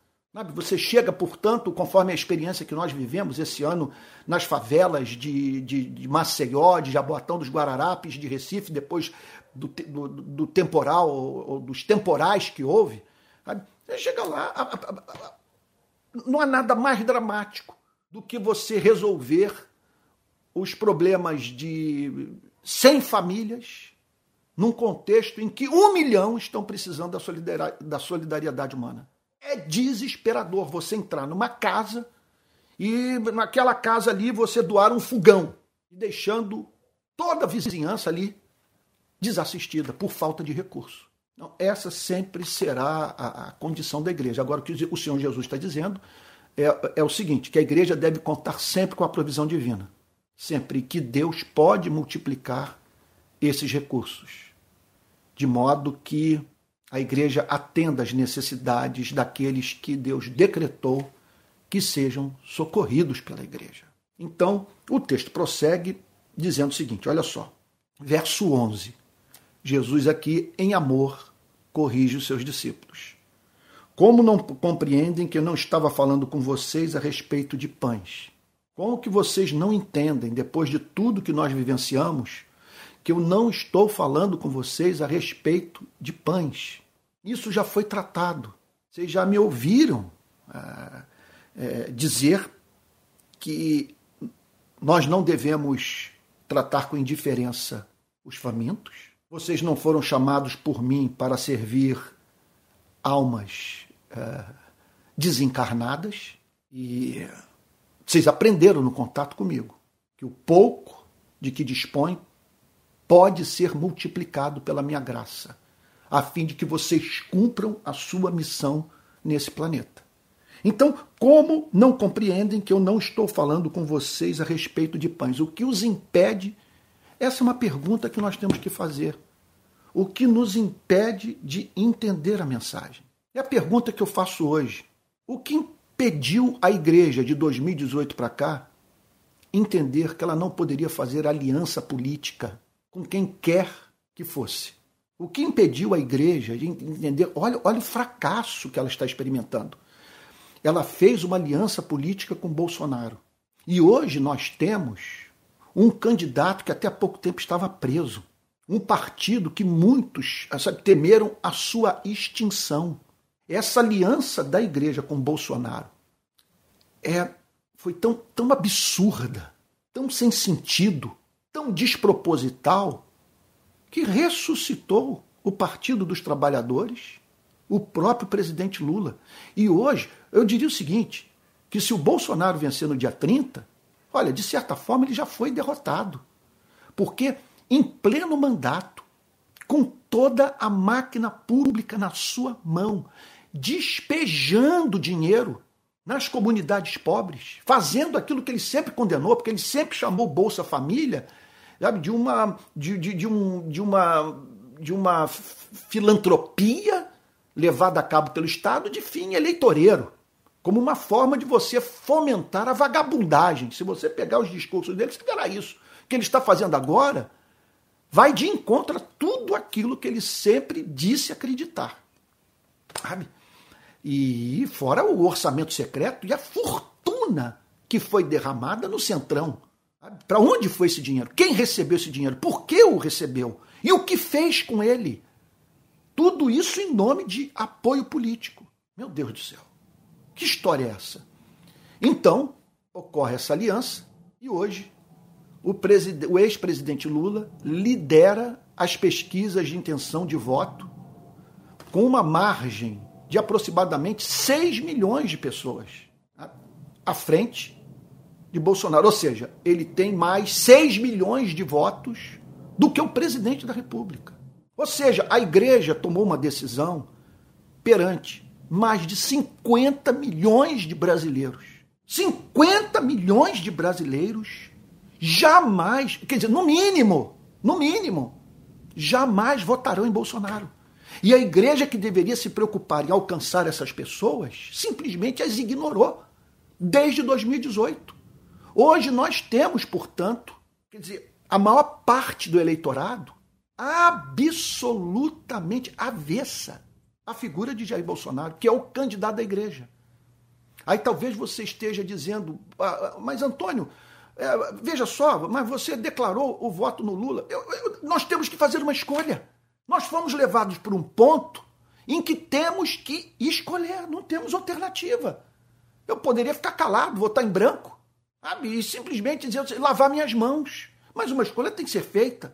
Você chega, portanto, conforme a experiência que nós vivemos esse ano nas favelas de, de, de Maceió, de Jaboatão dos Guararapes, de Recife, depois do, do, do temporal, ou dos temporais que houve, sabe? você chega lá, a, a, a, não há nada mais dramático do que você resolver os problemas de 100 famílias num contexto em que um milhão estão precisando da solidariedade humana. É desesperador você entrar numa casa e naquela casa ali você doar um fogão, deixando toda a vizinhança ali desassistida por falta de recurso. Então, essa sempre será a, a, condição da igreja. Agora, o que o Senhor Jesus está dizendo é, é o seguinte: que a igreja deve contar sempre com a provisão divina. Sempre que Deus pode multiplicar esses recursos, de modo que a igreja atenda às necessidades daqueles que Deus decretou que sejam socorridos pela igreja. Então, o texto prossegue dizendo o seguinte: olha só, verso 11. Jesus aqui, em amor, corrige os seus discípulos. Como não compreendem que eu não estava falando com vocês a respeito de pães? Como que vocês não entendem, depois de tudo que nós vivenciamos, que eu não estou falando com vocês a respeito de pães? Isso já foi tratado. Vocês já me ouviram é, é, dizer que nós não devemos tratar com indiferença os famintos, vocês não foram chamados por mim para servir almas é, desencarnadas. E vocês aprenderam no contato comigo que o pouco de que dispõe pode ser multiplicado pela minha graça, a fim de que vocês cumpram a sua missão nesse planeta. Então, como não compreendem que eu não estou falando com vocês a respeito de pães? O que os impede essa é uma pergunta que nós temos que fazer. O que nos impede de entender a mensagem? É a pergunta que eu faço hoje. O que impediu a igreja de 2018 para cá entender que ela não poderia fazer aliança política com quem quer que fosse? O que impediu a igreja de entender? Olha, olha o fracasso que ela está experimentando. Ela fez uma aliança política com Bolsonaro. E hoje nós temos um candidato que até há pouco tempo estava preso. Um partido que muitos sabe, temeram a sua extinção. Essa aliança da igreja com Bolsonaro é, foi tão, tão absurda, tão sem sentido, tão desproposital, que ressuscitou o Partido dos Trabalhadores, o próprio presidente Lula. E hoje, eu diria o seguinte: que se o Bolsonaro vencer no dia 30, Olha, de certa forma ele já foi derrotado. Porque em pleno mandato, com toda a máquina pública na sua mão, despejando dinheiro nas comunidades pobres, fazendo aquilo que ele sempre condenou, porque ele sempre chamou Bolsa Família sabe, de uma de, de, de, um, de uma de uma filantropia levada a cabo pelo Estado de fim eleitoreiro como uma forma de você fomentar a vagabundagem. Se você pegar os discursos dele, você verá isso. O que ele está fazendo agora vai de encontro a tudo aquilo que ele sempre disse acreditar. Sabe? E fora o orçamento secreto e a fortuna que foi derramada no Centrão. Para onde foi esse dinheiro? Quem recebeu esse dinheiro? Por que o recebeu? E o que fez com ele? Tudo isso em nome de apoio político. Meu Deus do céu. Que história é essa? Então, ocorre essa aliança e hoje o, o ex-presidente Lula lidera as pesquisas de intenção de voto com uma margem de aproximadamente 6 milhões de pessoas à frente de Bolsonaro. Ou seja, ele tem mais 6 milhões de votos do que o presidente da República. Ou seja, a igreja tomou uma decisão perante mais de 50 milhões de brasileiros. 50 milhões de brasileiros jamais, quer dizer, no mínimo, no mínimo, jamais votarão em Bolsonaro. E a igreja que deveria se preocupar em alcançar essas pessoas, simplesmente as ignorou desde 2018. Hoje nós temos, portanto, quer dizer, a maior parte do eleitorado absolutamente avessa a figura de Jair Bolsonaro, que é o candidato da igreja. Aí talvez você esteja dizendo, ah, ah, mas Antônio, é, veja só, mas você declarou o voto no Lula. Eu, eu, nós temos que fazer uma escolha. Nós fomos levados por um ponto em que temos que escolher, não temos alternativa. Eu poderia ficar calado, votar em branco. Sabe? E simplesmente dizer, lavar minhas mãos. Mas uma escolha tem que ser feita.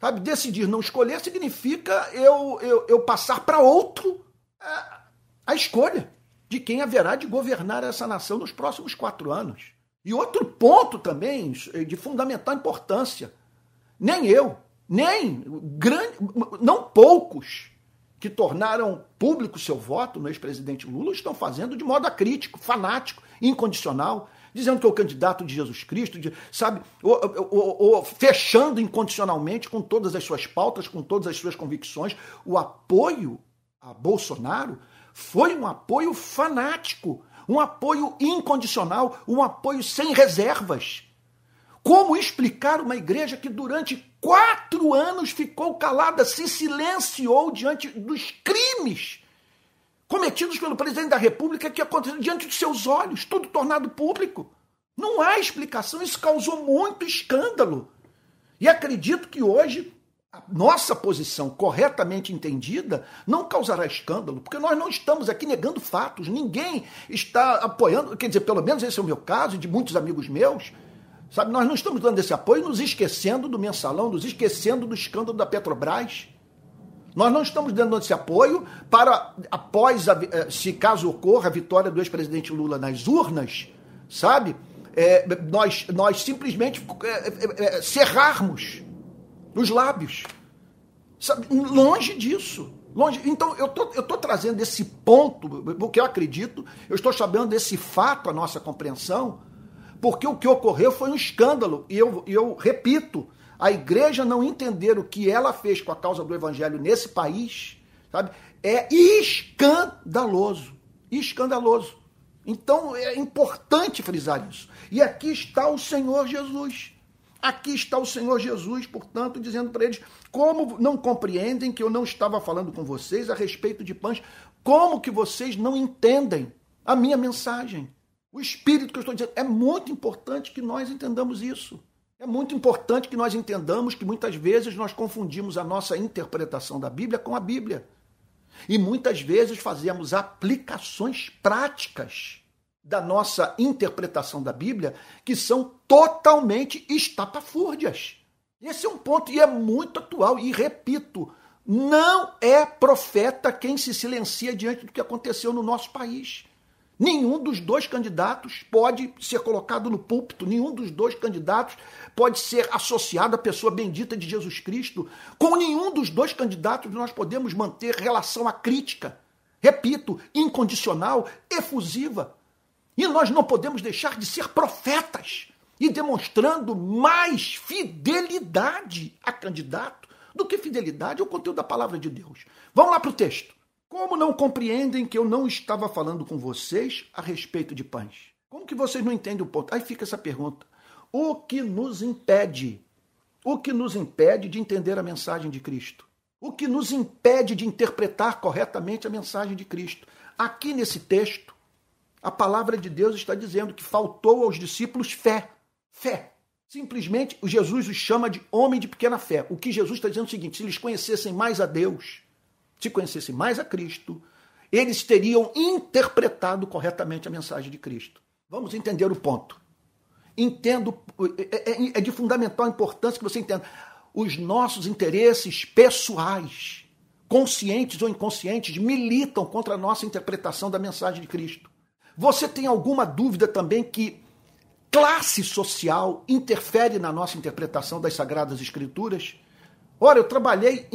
Sabe? Decidir não escolher significa eu, eu, eu passar para outro a, a escolha de quem haverá de governar essa nação nos próximos quatro anos. E outro ponto também de fundamental importância: nem eu, nem grande, não poucos que tornaram público seu voto no ex-presidente Lula estão fazendo de modo acrítico, fanático, incondicional, dizendo que é o candidato de Jesus Cristo, de, sabe, ou, ou, ou, fechando incondicionalmente com todas as suas pautas, com todas as suas convicções. O apoio a Bolsonaro foi um apoio fanático, um apoio incondicional, um apoio sem reservas. Como explicar uma igreja que durante quatro anos ficou calada, se silenciou diante dos crimes cometidos pelo presidente da República que aconteceram diante dos seus olhos, tudo tornado público. Não há explicação, isso causou muito escândalo. E acredito que hoje a nossa posição corretamente entendida não causará escândalo, porque nós não estamos aqui negando fatos, ninguém está apoiando, quer dizer, pelo menos esse é o meu caso e de muitos amigos meus, sabe? Nós não estamos dando esse apoio nos esquecendo do mensalão, nos esquecendo do escândalo da Petrobras. Nós não estamos dando esse apoio para, após, a, eh, se caso ocorra, a vitória do ex-presidente Lula nas urnas, sabe? É, nós, nós simplesmente é, é, cerrarmos os lábios. Sabe? Longe disso. Longe. Então, eu tô, estou tô trazendo esse ponto, porque eu acredito, eu estou chamando esse fato à nossa compreensão, porque o que ocorreu foi um escândalo. E eu, eu repito, a igreja não entender o que ela fez com a causa do evangelho nesse país, sabe, é escandaloso. Escandaloso. Então é importante frisar isso. E aqui está o Senhor Jesus. Aqui está o Senhor Jesus, portanto, dizendo para eles: como não compreendem que eu não estava falando com vocês a respeito de pães? Como que vocês não entendem a minha mensagem? O espírito que eu estou dizendo. É muito importante que nós entendamos isso. É muito importante que nós entendamos que muitas vezes nós confundimos a nossa interpretação da Bíblia com a Bíblia. E muitas vezes fazemos aplicações práticas da nossa interpretação da Bíblia que são totalmente estapafúrdias. Esse é um ponto e é muito atual. E repito, não é profeta quem se silencia diante do que aconteceu no nosso país. Nenhum dos dois candidatos pode ser colocado no púlpito, nenhum dos dois candidatos pode ser associado à pessoa bendita de Jesus Cristo. Com nenhum dos dois candidatos nós podemos manter relação à crítica. Repito, incondicional, efusiva. E nós não podemos deixar de ser profetas e demonstrando mais fidelidade a candidato do que fidelidade ao conteúdo da palavra de Deus. Vamos lá para o texto. Como não compreendem que eu não estava falando com vocês a respeito de pães? Como que vocês não entendem o ponto? Aí fica essa pergunta. O que nos impede? O que nos impede de entender a mensagem de Cristo? O que nos impede de interpretar corretamente a mensagem de Cristo? Aqui nesse texto, a palavra de Deus está dizendo que faltou aos discípulos fé. Fé. Simplesmente Jesus os chama de homem de pequena fé. O que Jesus está dizendo é o seguinte: se eles conhecessem mais a Deus, se conhecessem mais a Cristo, eles teriam interpretado corretamente a mensagem de Cristo. Vamos entender o ponto. Entendo, é, é, é de fundamental importância que você entenda. Os nossos interesses pessoais, conscientes ou inconscientes, militam contra a nossa interpretação da mensagem de Cristo. Você tem alguma dúvida também que classe social interfere na nossa interpretação das Sagradas Escrituras? Ora, eu trabalhei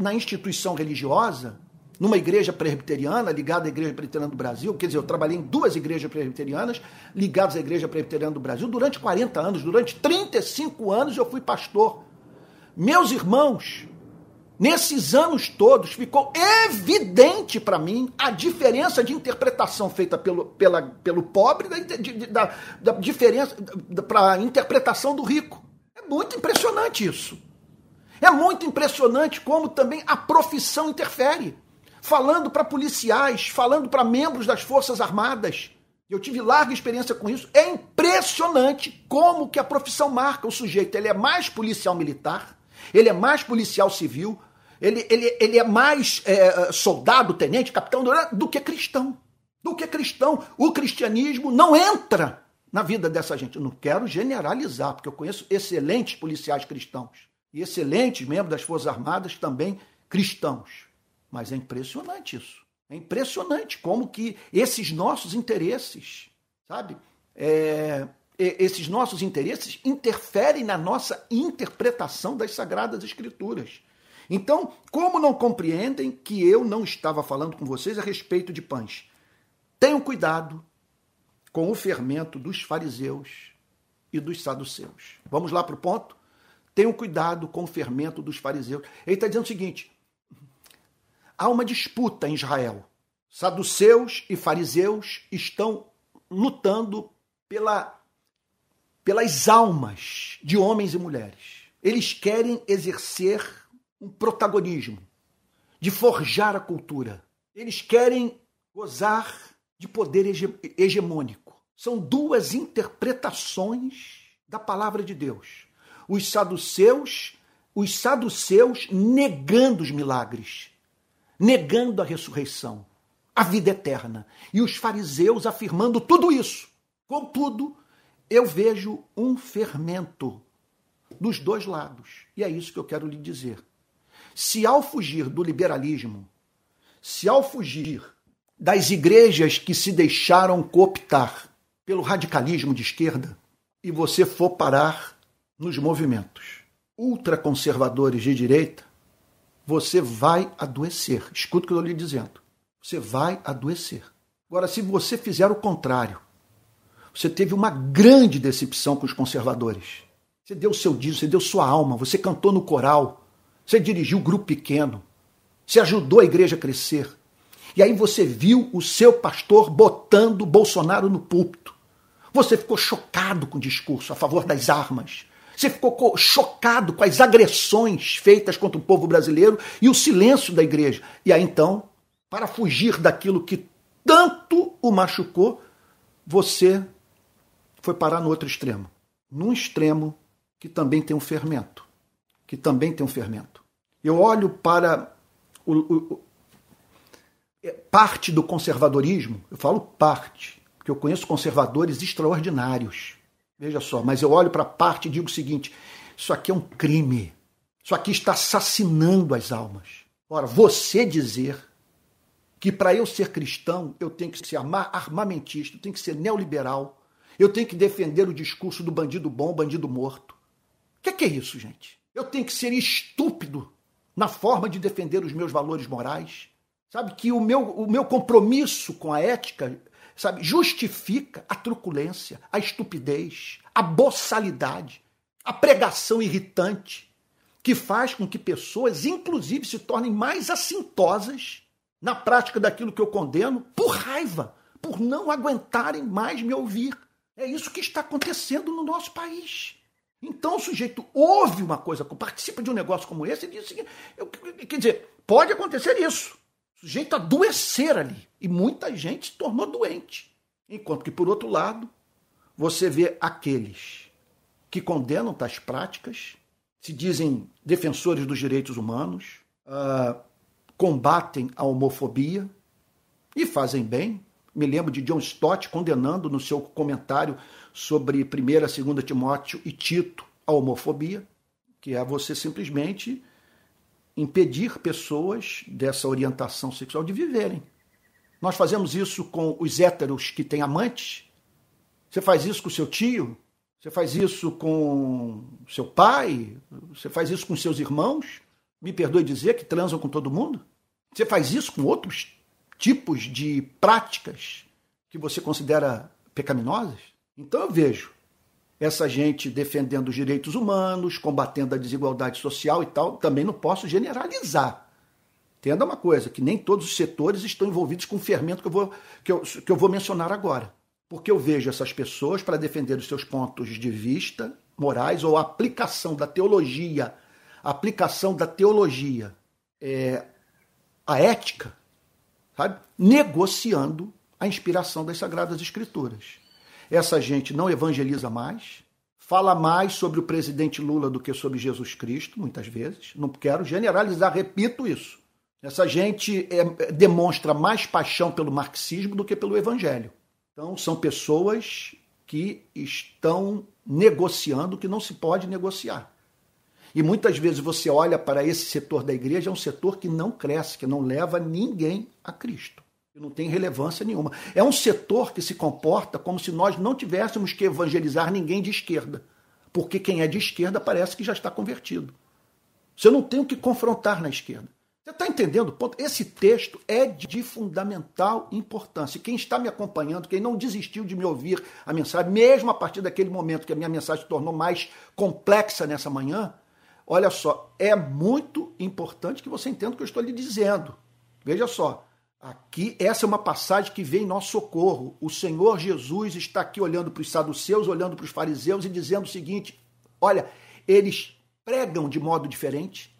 na instituição religiosa, numa igreja presbiteriana, ligada à Igreja Presbiteriana do Brasil, quer dizer, eu trabalhei em duas igrejas presbiterianas ligadas à Igreja Presbiteriana do Brasil durante 40 anos, durante 35 anos eu fui pastor. Meus irmãos, nesses anos todos ficou evidente para mim a diferença de interpretação feita pelo, pela, pelo pobre da, de, da, da diferença para a interpretação do rico. É muito impressionante isso. É muito impressionante como também a profissão interfere. Falando para policiais, falando para membros das Forças Armadas. Eu tive larga experiência com isso. É impressionante como que a profissão marca o sujeito. Ele é mais policial militar, ele é mais policial civil, ele, ele, ele é mais é, soldado, tenente, capitão do que cristão. Do que cristão. O cristianismo não entra na vida dessa gente. Eu não quero generalizar, porque eu conheço excelentes policiais cristãos e excelentes membros das Forças Armadas também cristãos. Mas é impressionante isso. É impressionante como que esses nossos interesses, sabe? É, esses nossos interesses interferem na nossa interpretação das Sagradas Escrituras. Então, como não compreendem que eu não estava falando com vocês a respeito de pães? Tenham cuidado com o fermento dos fariseus e dos saduceus. Vamos lá para o ponto? Tenham cuidado com o fermento dos fariseus. Ele está dizendo o seguinte: há uma disputa em Israel. Saduceus e fariseus estão lutando pela, pelas almas de homens e mulheres. Eles querem exercer um protagonismo, de forjar a cultura. Eles querem gozar de poder hege hegemônico. São duas interpretações da palavra de Deus. Os saduceus, os saduceus negando os milagres, negando a ressurreição, a vida eterna, e os fariseus afirmando tudo isso. Contudo, eu vejo um fermento dos dois lados. E é isso que eu quero lhe dizer. Se ao fugir do liberalismo, se ao fugir das igrejas que se deixaram cooptar pelo radicalismo de esquerda e você for parar nos movimentos ultraconservadores de direita, você vai adoecer. Escuta o que eu estou lhe dizendo. Você vai adoecer. Agora, se você fizer o contrário, você teve uma grande decepção com os conservadores. Você deu seu dízimo, você deu sua alma, você cantou no coral, você dirigiu um grupo pequeno, você ajudou a igreja a crescer. E aí você viu o seu pastor botando Bolsonaro no púlpito. Você ficou chocado com o discurso a favor das armas. Você ficou chocado com as agressões feitas contra o povo brasileiro e o silêncio da igreja. E aí então, para fugir daquilo que tanto o machucou, você foi parar no outro extremo. Num extremo que também tem um fermento. Que também tem um fermento. Eu olho para o, o, é, parte do conservadorismo, eu falo parte, porque eu conheço conservadores extraordinários. Veja só, mas eu olho para a parte e digo o seguinte: isso aqui é um crime. Isso aqui está assassinando as almas. Ora, você dizer que para eu ser cristão eu tenho que ser armamentista, eu tenho que ser neoliberal, eu tenho que defender o discurso do bandido bom, bandido morto. O que, que é isso, gente? Eu tenho que ser estúpido na forma de defender os meus valores morais. Sabe que o meu, o meu compromisso com a ética, sabe, justifica a truculência, a estupidez, a boçalidade, a pregação irritante, que faz com que pessoas, inclusive, se tornem mais assintosas na prática daquilo que eu condeno, por raiva, por não aguentarem mais me ouvir. É isso que está acontecendo no nosso país. Então o sujeito ouve uma coisa, participa de um negócio como esse e diz o seguinte: quer dizer, pode acontecer isso. Sujeito adoecer ali. E muita gente se tornou doente. Enquanto que, por outro lado, você vê aqueles que condenam tais práticas, se dizem defensores dos direitos humanos, uh, combatem a homofobia e fazem bem. Me lembro de John Stott condenando no seu comentário sobre 1 e 2 Timóteo e Tito a homofobia, que é você simplesmente impedir pessoas dessa orientação sexual de viverem. Nós fazemos isso com os héteros que têm amantes. Você faz isso com seu tio, você faz isso com seu pai, você faz isso com seus irmãos. Me perdoe dizer que transam com todo mundo. Você faz isso com outros tipos de práticas que você considera pecaminosas. Então eu vejo essa gente defendendo os direitos humanos, combatendo a desigualdade social e tal, também não posso generalizar. Entenda uma coisa, que nem todos os setores estão envolvidos com o fermento que eu vou, que eu, que eu vou mencionar agora. Porque eu vejo essas pessoas para defender os seus pontos de vista morais ou aplicação da teologia, aplicação da teologia, é, a ética, sabe? negociando a inspiração das Sagradas Escrituras. Essa gente não evangeliza mais, fala mais sobre o presidente Lula do que sobre Jesus Cristo, muitas vezes. Não quero generalizar, repito isso. Essa gente é, demonstra mais paixão pelo marxismo do que pelo evangelho. Então, são pessoas que estão negociando o que não se pode negociar. E muitas vezes você olha para esse setor da igreja, é um setor que não cresce, que não leva ninguém a Cristo. Não tem relevância nenhuma. É um setor que se comporta como se nós não tivéssemos que evangelizar ninguém de esquerda. Porque quem é de esquerda parece que já está convertido. Você não tem o que confrontar na esquerda. Você está entendendo? Esse texto é de fundamental importância. Quem está me acompanhando, quem não desistiu de me ouvir a mensagem, mesmo a partir daquele momento que a minha mensagem se tornou mais complexa nessa manhã, olha só, é muito importante que você entenda o que eu estou lhe dizendo. Veja só, aqui essa é uma passagem que vem em nosso socorro. O Senhor Jesus está aqui olhando para os saduceus, olhando para os fariseus e dizendo o seguinte: olha, eles pregam de modo diferente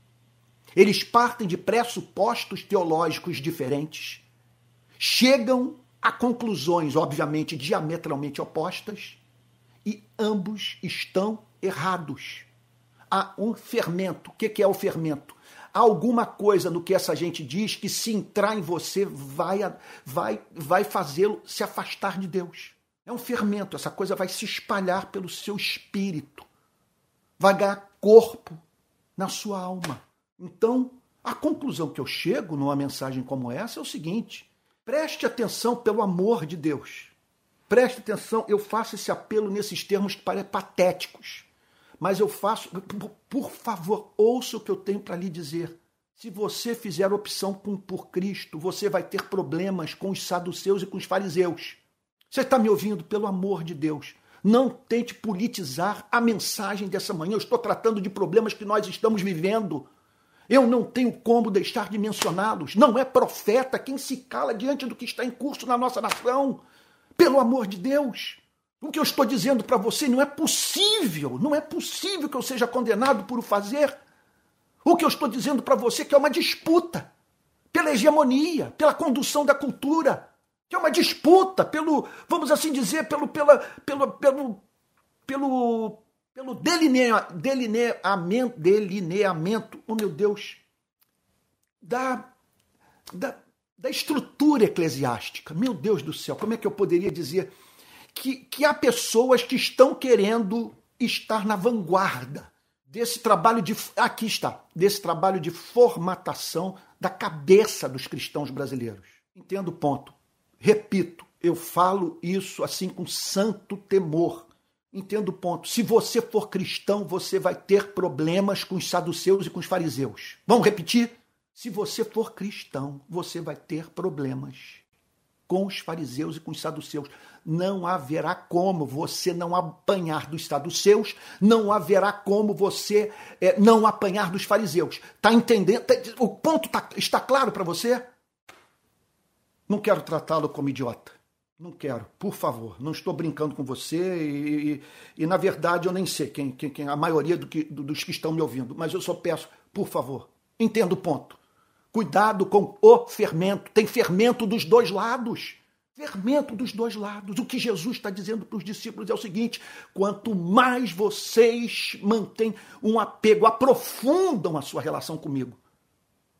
eles partem de pressupostos teológicos diferentes, chegam a conclusões, obviamente, diametralmente opostas, e ambos estão errados. Há um fermento. O que é o fermento? Alguma coisa no que essa gente diz que, se entrar em você, vai, vai, vai fazê-lo se afastar de Deus. É um fermento, essa coisa vai se espalhar pelo seu espírito, vai ganhar corpo na sua alma. Então, a conclusão que eu chego numa mensagem como essa é o seguinte: preste atenção pelo amor de Deus. Preste atenção, eu faço esse apelo nesses termos que parecem patéticos, mas eu faço, por favor, ouça o que eu tenho para lhe dizer. Se você fizer opção por Cristo, você vai ter problemas com os saduceus e com os fariseus. Você está me ouvindo? Pelo amor de Deus. Não tente politizar a mensagem dessa manhã. Eu estou tratando de problemas que nós estamos vivendo. Eu não tenho como deixar de mencioná-los. Não é profeta quem se cala diante do que está em curso na nossa nação. Pelo amor de Deus. O que eu estou dizendo para você não é possível, não é possível que eu seja condenado por o fazer. O que eu estou dizendo para você é que é uma disputa pela hegemonia, pela condução da cultura, que é uma disputa pelo, vamos assim dizer, pelo, pela, pelo, pelo, pelo, pelo delinea, delineamento, delineamento, oh meu Deus, da, da, da estrutura eclesiástica. Meu Deus do céu, como é que eu poderia dizer que, que há pessoas que estão querendo estar na vanguarda desse trabalho de. Aqui está, desse trabalho de formatação da cabeça dos cristãos brasileiros. Entendo o ponto. Repito, eu falo isso assim com santo temor. Entenda o ponto. Se você for cristão, você vai ter problemas com os saduceus e com os fariseus. Vamos repetir? Se você for cristão, você vai ter problemas com os fariseus e com os saduceus. Não haverá como você não apanhar dos saduceus, não haverá como você é, não apanhar dos fariseus. Está entendendo? Tá, o ponto tá, está claro para você? Não quero tratá-lo como idiota. Não quero, por favor. Não estou brincando com você e, e, e na verdade eu nem sei quem, quem, quem a maioria do que, do, dos que estão me ouvindo, mas eu só peço, por favor, entenda o ponto. Cuidado com o fermento. Tem fermento dos dois lados. Fermento dos dois lados. O que Jesus está dizendo para os discípulos é o seguinte: quanto mais vocês mantêm um apego, aprofundam a sua relação comigo,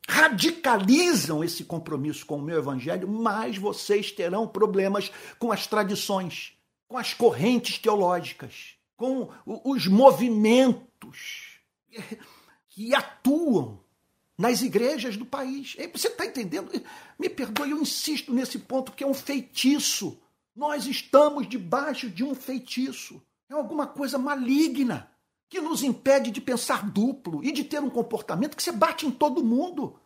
radicalizam esse compromisso com o meu evangelho, mais vocês terão problemas com as tradições, com as correntes teológicas, com os movimentos que atuam nas igrejas do país. Você está entendendo? Me perdoe, eu insisto nesse ponto, que é um feitiço. Nós estamos debaixo de um feitiço. É alguma coisa maligna que nos impede de pensar duplo e de ter um comportamento que você bate em todo mundo.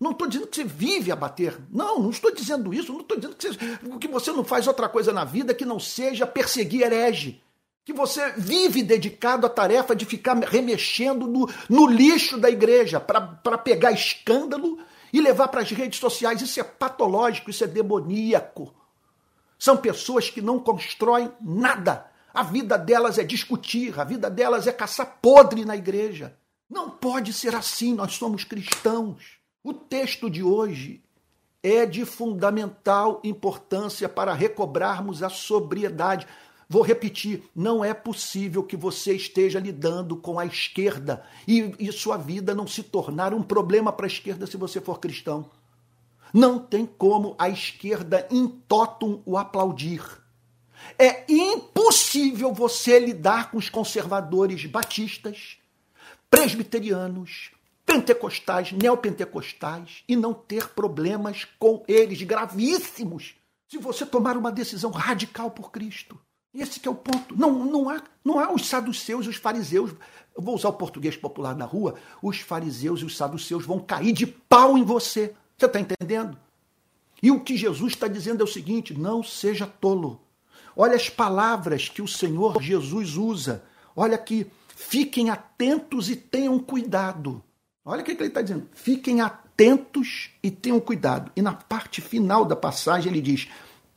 Não estou dizendo que você vive a bater. Não, não estou dizendo isso. Não estou dizendo que você, que você não faz outra coisa na vida que não seja perseguir herege. Que você vive dedicado à tarefa de ficar remexendo no, no lixo da igreja para pegar escândalo e levar para as redes sociais. Isso é patológico, isso é demoníaco. São pessoas que não constroem nada. A vida delas é discutir, a vida delas é caçar podre na igreja. Não pode ser assim, nós somos cristãos. O texto de hoje é de fundamental importância para recobrarmos a sobriedade. Vou repetir: não é possível que você esteja lidando com a esquerda e, e sua vida não se tornar um problema para a esquerda se você for cristão. Não tem como a esquerda em totum o aplaudir. É impossível você lidar com os conservadores batistas, presbiterianos, pentecostais, neopentecostais e não ter problemas com eles gravíssimos se você tomar uma decisão radical por Cristo. Esse é o ponto. Não, não, há, não há os saduceus e os fariseus. Eu vou usar o português popular na rua. Os fariseus e os saduceus vão cair de pau em você. Você está entendendo? E o que Jesus está dizendo é o seguinte: não seja tolo. Olha as palavras que o Senhor Jesus usa. Olha aqui. Fiquem atentos e tenham cuidado. Olha o que ele está dizendo. Fiquem atentos e tenham cuidado. E na parte final da passagem ele diz: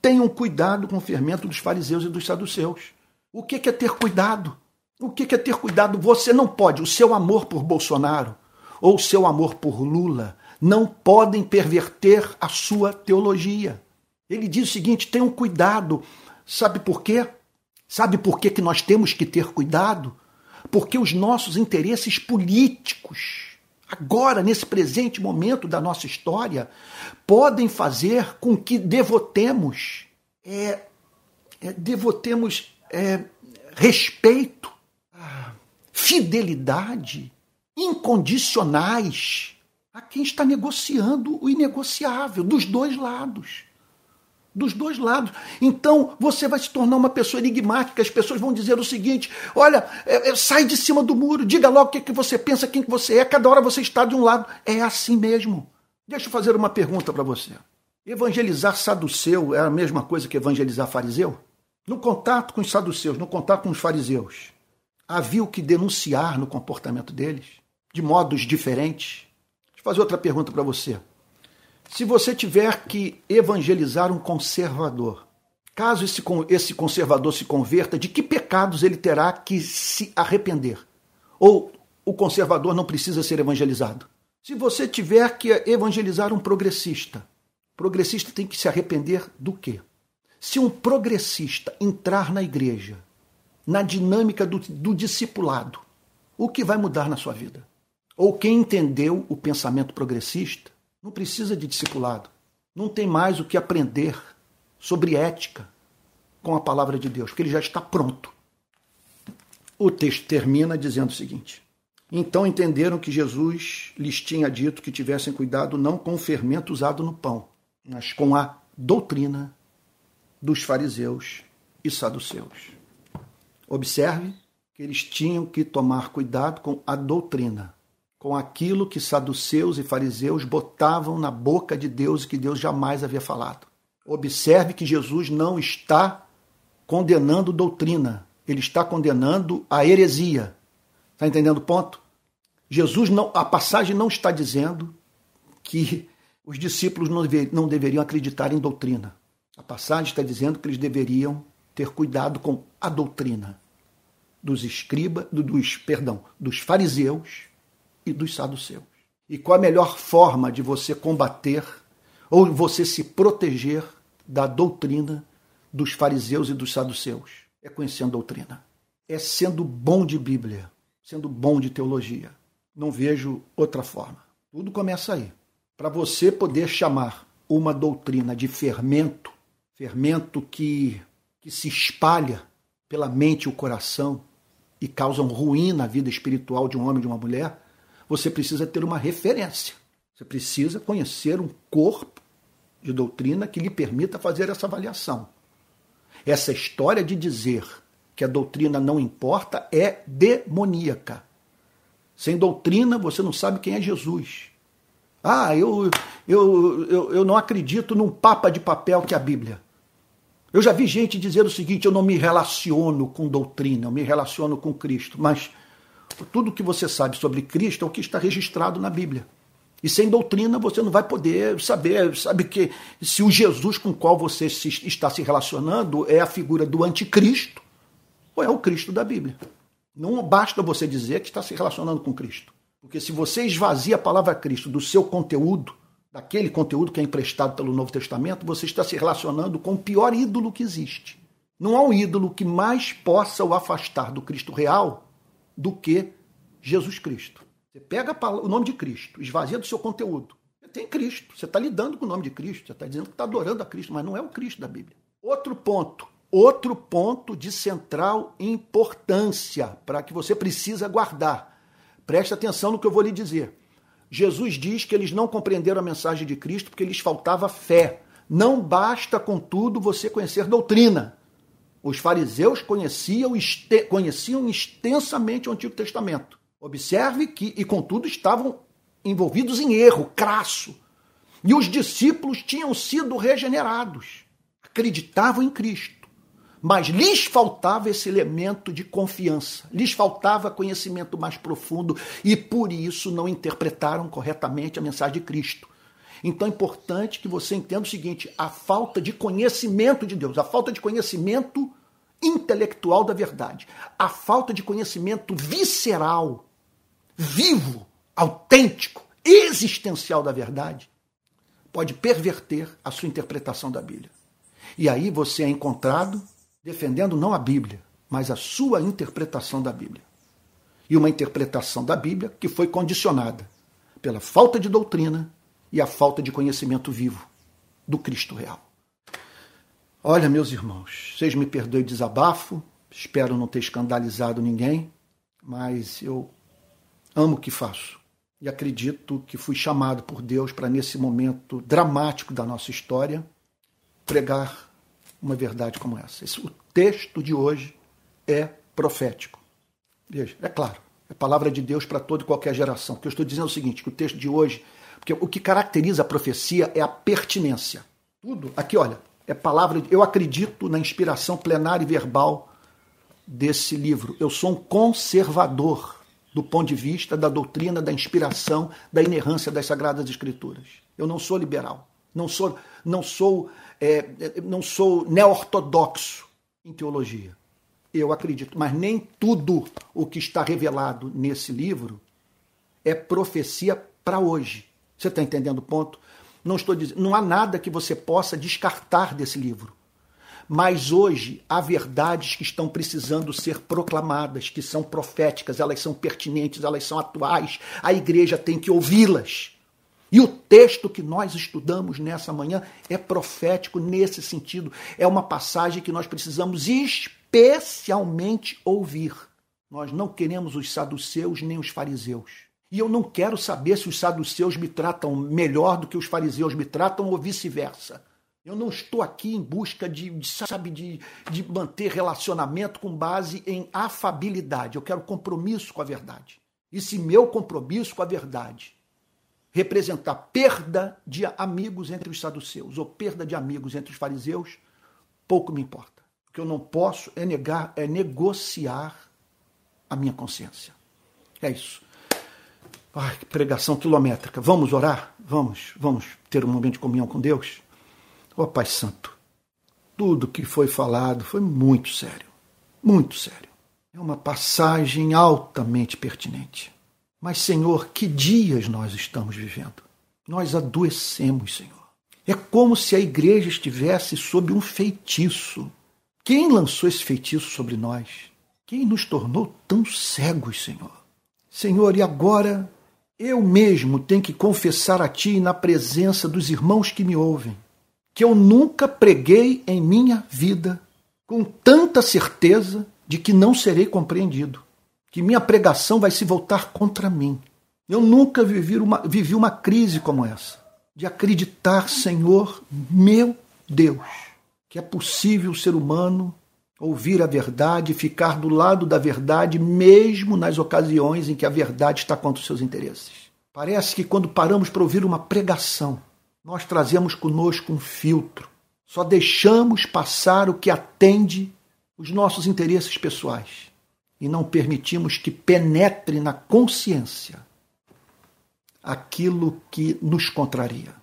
tenham cuidado com o fermento dos fariseus e dos saduceus. O que é ter cuidado? O que é ter cuidado? Você não pode. O seu amor por Bolsonaro ou o seu amor por Lula não podem perverter a sua teologia. Ele diz o seguinte: tenham cuidado. Sabe por quê? Sabe por quê que nós temos que ter cuidado? Porque os nossos interesses políticos, agora, nesse presente momento da nossa história, podem fazer com que devotemos, é, é, devotemos é, respeito, fidelidade incondicionais a quem está negociando o inegociável, dos dois lados. Dos dois lados. Então você vai se tornar uma pessoa enigmática. As pessoas vão dizer o seguinte: olha, é, é, sai de cima do muro, diga logo o que, que você pensa, quem que você é. Cada hora você está de um lado. É assim mesmo. Deixa eu fazer uma pergunta para você. Evangelizar saduceu é a mesma coisa que evangelizar fariseu? No contato com os saduceus, no contato com os fariseus, havia o que denunciar no comportamento deles, de modos diferentes. Deixa eu fazer outra pergunta para você. Se você tiver que evangelizar um conservador, caso esse, esse conservador se converta, de que pecados ele terá que se arrepender? Ou o conservador não precisa ser evangelizado? Se você tiver que evangelizar um progressista, progressista tem que se arrepender do quê? Se um progressista entrar na igreja, na dinâmica do, do discipulado, o que vai mudar na sua vida? Ou quem entendeu o pensamento progressista não precisa de discipulado. Não tem mais o que aprender sobre ética com a palavra de Deus, porque ele já está pronto. O texto termina dizendo o seguinte: Então entenderam que Jesus lhes tinha dito que tivessem cuidado não com o fermento usado no pão, mas com a doutrina dos fariseus e saduceus. Observe que eles tinham que tomar cuidado com a doutrina com aquilo que saduceus e fariseus botavam na boca de Deus e que Deus jamais havia falado. Observe que Jesus não está condenando doutrina, ele está condenando a heresia. Está entendendo o ponto? Jesus não, a passagem não está dizendo que os discípulos não, dever, não deveriam acreditar em doutrina. A passagem está dizendo que eles deveriam ter cuidado com a doutrina dos escribas, dos, perdão, dos fariseus e dos saduceus. E qual a melhor forma de você combater ou você se proteger da doutrina dos fariseus e dos saduceus? É conhecendo a doutrina. É sendo bom de Bíblia, sendo bom de teologia. Não vejo outra forma. Tudo começa aí. Para você poder chamar uma doutrina de fermento, fermento que, que se espalha pela mente e o coração e causa um ruim na vida espiritual de um homem e de uma mulher, você precisa ter uma referência. Você precisa conhecer um corpo de doutrina que lhe permita fazer essa avaliação. Essa história de dizer que a doutrina não importa é demoníaca. Sem doutrina, você não sabe quem é Jesus. Ah, eu, eu, eu, eu não acredito num papa de papel que é a Bíblia. Eu já vi gente dizer o seguinte: eu não me relaciono com doutrina, eu me relaciono com Cristo. Mas tudo que você sabe sobre Cristo é o que está registrado na Bíblia. E sem doutrina você não vai poder saber, sabe que se o Jesus com o qual você se, está se relacionando é a figura do anticristo ou é o Cristo da Bíblia. Não basta você dizer que está se relacionando com Cristo. Porque se você esvazia a palavra Cristo do seu conteúdo, daquele conteúdo que é emprestado pelo Novo Testamento, você está se relacionando com o pior ídolo que existe. Não há um ídolo que mais possa o afastar do Cristo real do que Jesus Cristo. Você pega o nome de Cristo, esvazia do seu conteúdo. Você tem Cristo, você está lidando com o nome de Cristo, você está dizendo que está adorando a Cristo, mas não é o Cristo da Bíblia. Outro ponto, outro ponto de central importância para que você precisa guardar. Preste atenção no que eu vou lhe dizer. Jesus diz que eles não compreenderam a mensagem de Cristo porque lhes faltava fé. Não basta, contudo, você conhecer doutrina. Os fariseus conheciam, conheciam extensamente o Antigo Testamento. Observe que, e contudo, estavam envolvidos em erro crasso. E os discípulos tinham sido regenerados, acreditavam em Cristo. Mas lhes faltava esse elemento de confiança, lhes faltava conhecimento mais profundo e por isso não interpretaram corretamente a mensagem de Cristo. Então é importante que você entenda o seguinte: a falta de conhecimento de Deus, a falta de conhecimento intelectual da verdade, a falta de conhecimento visceral, vivo, autêntico, existencial da verdade, pode perverter a sua interpretação da Bíblia. E aí você é encontrado defendendo não a Bíblia, mas a sua interpretação da Bíblia. E uma interpretação da Bíblia que foi condicionada pela falta de doutrina e a falta de conhecimento vivo do Cristo real. Olha, meus irmãos, vocês me perdoem o desabafo, espero não ter escandalizado ninguém, mas eu amo o que faço e acredito que fui chamado por Deus para, nesse momento dramático da nossa história, pregar uma verdade como essa. Esse, o texto de hoje é profético. Veja, é claro, é palavra de Deus para toda e qualquer geração. O que eu estou dizendo é o seguinte, que o texto de hoje porque o que caracteriza a profecia é a pertinência. Tudo, aqui olha, é palavra. Eu acredito na inspiração plenária e verbal desse livro. Eu sou um conservador do ponto de vista da doutrina, da inspiração, da inerrância das Sagradas Escrituras. Eu não sou liberal, não sou, não sou, é, não sou neo-ortodoxo em teologia. Eu acredito, mas nem tudo o que está revelado nesse livro é profecia para hoje. Você está entendendo o ponto? Não estou dizendo, não há nada que você possa descartar desse livro. Mas hoje há verdades que estão precisando ser proclamadas, que são proféticas, elas são pertinentes, elas são atuais. A igreja tem que ouvi-las. E o texto que nós estudamos nessa manhã é profético nesse sentido. É uma passagem que nós precisamos especialmente ouvir. Nós não queremos os saduceus nem os fariseus. E eu não quero saber se os saduceus me tratam melhor do que os fariseus me tratam ou vice-versa. Eu não estou aqui em busca de, sabe, de, de manter relacionamento com base em afabilidade. Eu quero compromisso com a verdade. E se meu compromisso com a verdade representar perda de amigos entre os saduceus ou perda de amigos entre os fariseus, pouco me importa. O que eu não posso é negar, é negociar a minha consciência. É isso. Ai, que pregação quilométrica. Vamos orar? Vamos, vamos ter um momento de comunhão com Deus? Ó oh, Pai Santo, tudo que foi falado foi muito sério, muito sério. É uma passagem altamente pertinente. Mas, Senhor, que dias nós estamos vivendo? Nós adoecemos, Senhor. É como se a igreja estivesse sob um feitiço. Quem lançou esse feitiço sobre nós? Quem nos tornou tão cegos, Senhor? Senhor, e agora eu mesmo tenho que confessar a Ti na presença dos irmãos que me ouvem, que eu nunca preguei em minha vida com tanta certeza de que não serei compreendido, que minha pregação vai se voltar contra mim. Eu nunca vivi uma, vivi uma crise como essa, de acreditar, Senhor, meu Deus, que é possível o ser humano ouvir a verdade, ficar do lado da verdade, mesmo nas ocasiões em que a verdade está contra os seus interesses. Parece que quando paramos para ouvir uma pregação, nós trazemos conosco um filtro. Só deixamos passar o que atende os nossos interesses pessoais e não permitimos que penetre na consciência aquilo que nos contraria.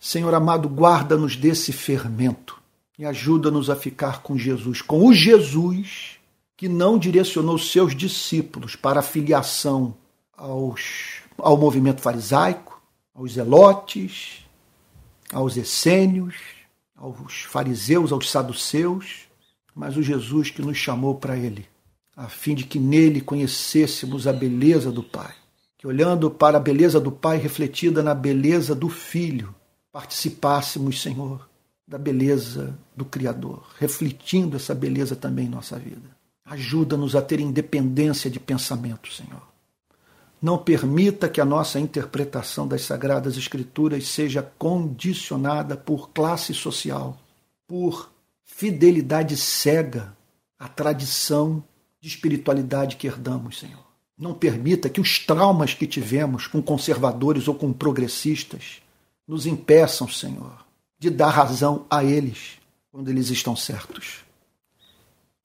Senhor amado, guarda-nos desse fermento e ajuda-nos a ficar com Jesus, com o Jesus que não direcionou seus discípulos para a filiação aos, ao movimento farisaico, aos zelotes, aos essênios, aos fariseus, aos saduceus, mas o Jesus que nos chamou para ele, a fim de que nele conhecêssemos a beleza do Pai. Que olhando para a beleza do Pai refletida na beleza do Filho, participássemos, Senhor, da beleza do Criador, refletindo essa beleza também em nossa vida. Ajuda-nos a ter independência de pensamento, Senhor. Não permita que a nossa interpretação das Sagradas Escrituras seja condicionada por classe social, por fidelidade cega à tradição de espiritualidade que herdamos, Senhor. Não permita que os traumas que tivemos com conservadores ou com progressistas nos impeçam, Senhor, de dar razão a eles quando eles estão certos.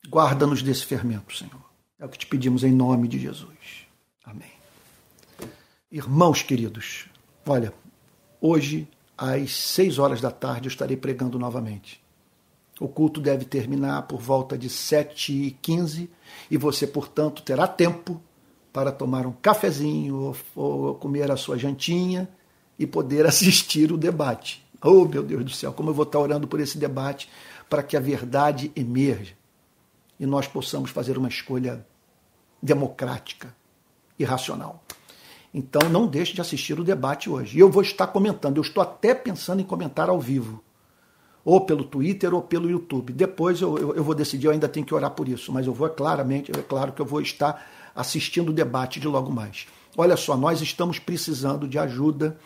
Guarda-nos desse fermento, Senhor. É o que te pedimos em nome de Jesus. Amém. Irmãos queridos, olha, hoje às seis horas da tarde eu estarei pregando novamente. O culto deve terminar por volta de sete e quinze e você, portanto, terá tempo para tomar um cafezinho ou, ou comer a sua jantinha e poder assistir o debate. Oh, meu Deus do céu, como eu vou estar orando por esse debate para que a verdade emerja e nós possamos fazer uma escolha democrática e racional. Então não deixe de assistir o debate hoje. E eu vou estar comentando, eu estou até pensando em comentar ao vivo, ou pelo Twitter ou pelo YouTube. Depois eu, eu, eu vou decidir, eu ainda tenho que orar por isso, mas eu vou claramente, é claro que eu vou estar assistindo o debate de logo mais. Olha só, nós estamos precisando de ajuda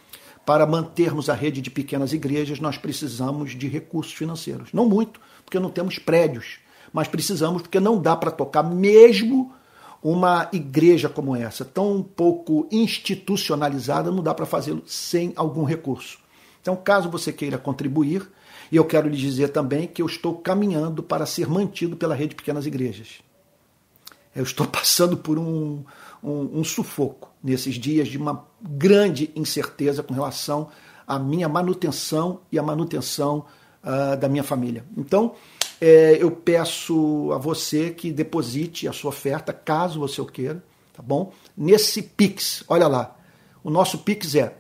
para mantermos a rede de pequenas igrejas, nós precisamos de recursos financeiros. Não muito, porque não temos prédios, mas precisamos porque não dá para tocar mesmo uma igreja como essa, tão pouco institucionalizada, não dá para fazê-lo sem algum recurso. Então, caso você queira contribuir, e eu quero lhe dizer também que eu estou caminhando para ser mantido pela rede de pequenas igrejas. Eu estou passando por um, um, um sufoco nesses dias de uma grande incerteza com relação à minha manutenção e à manutenção uh, da minha família. Então, é, eu peço a você que deposite a sua oferta, caso você o queira, tá bom? Nesse Pix, olha lá, o nosso Pix é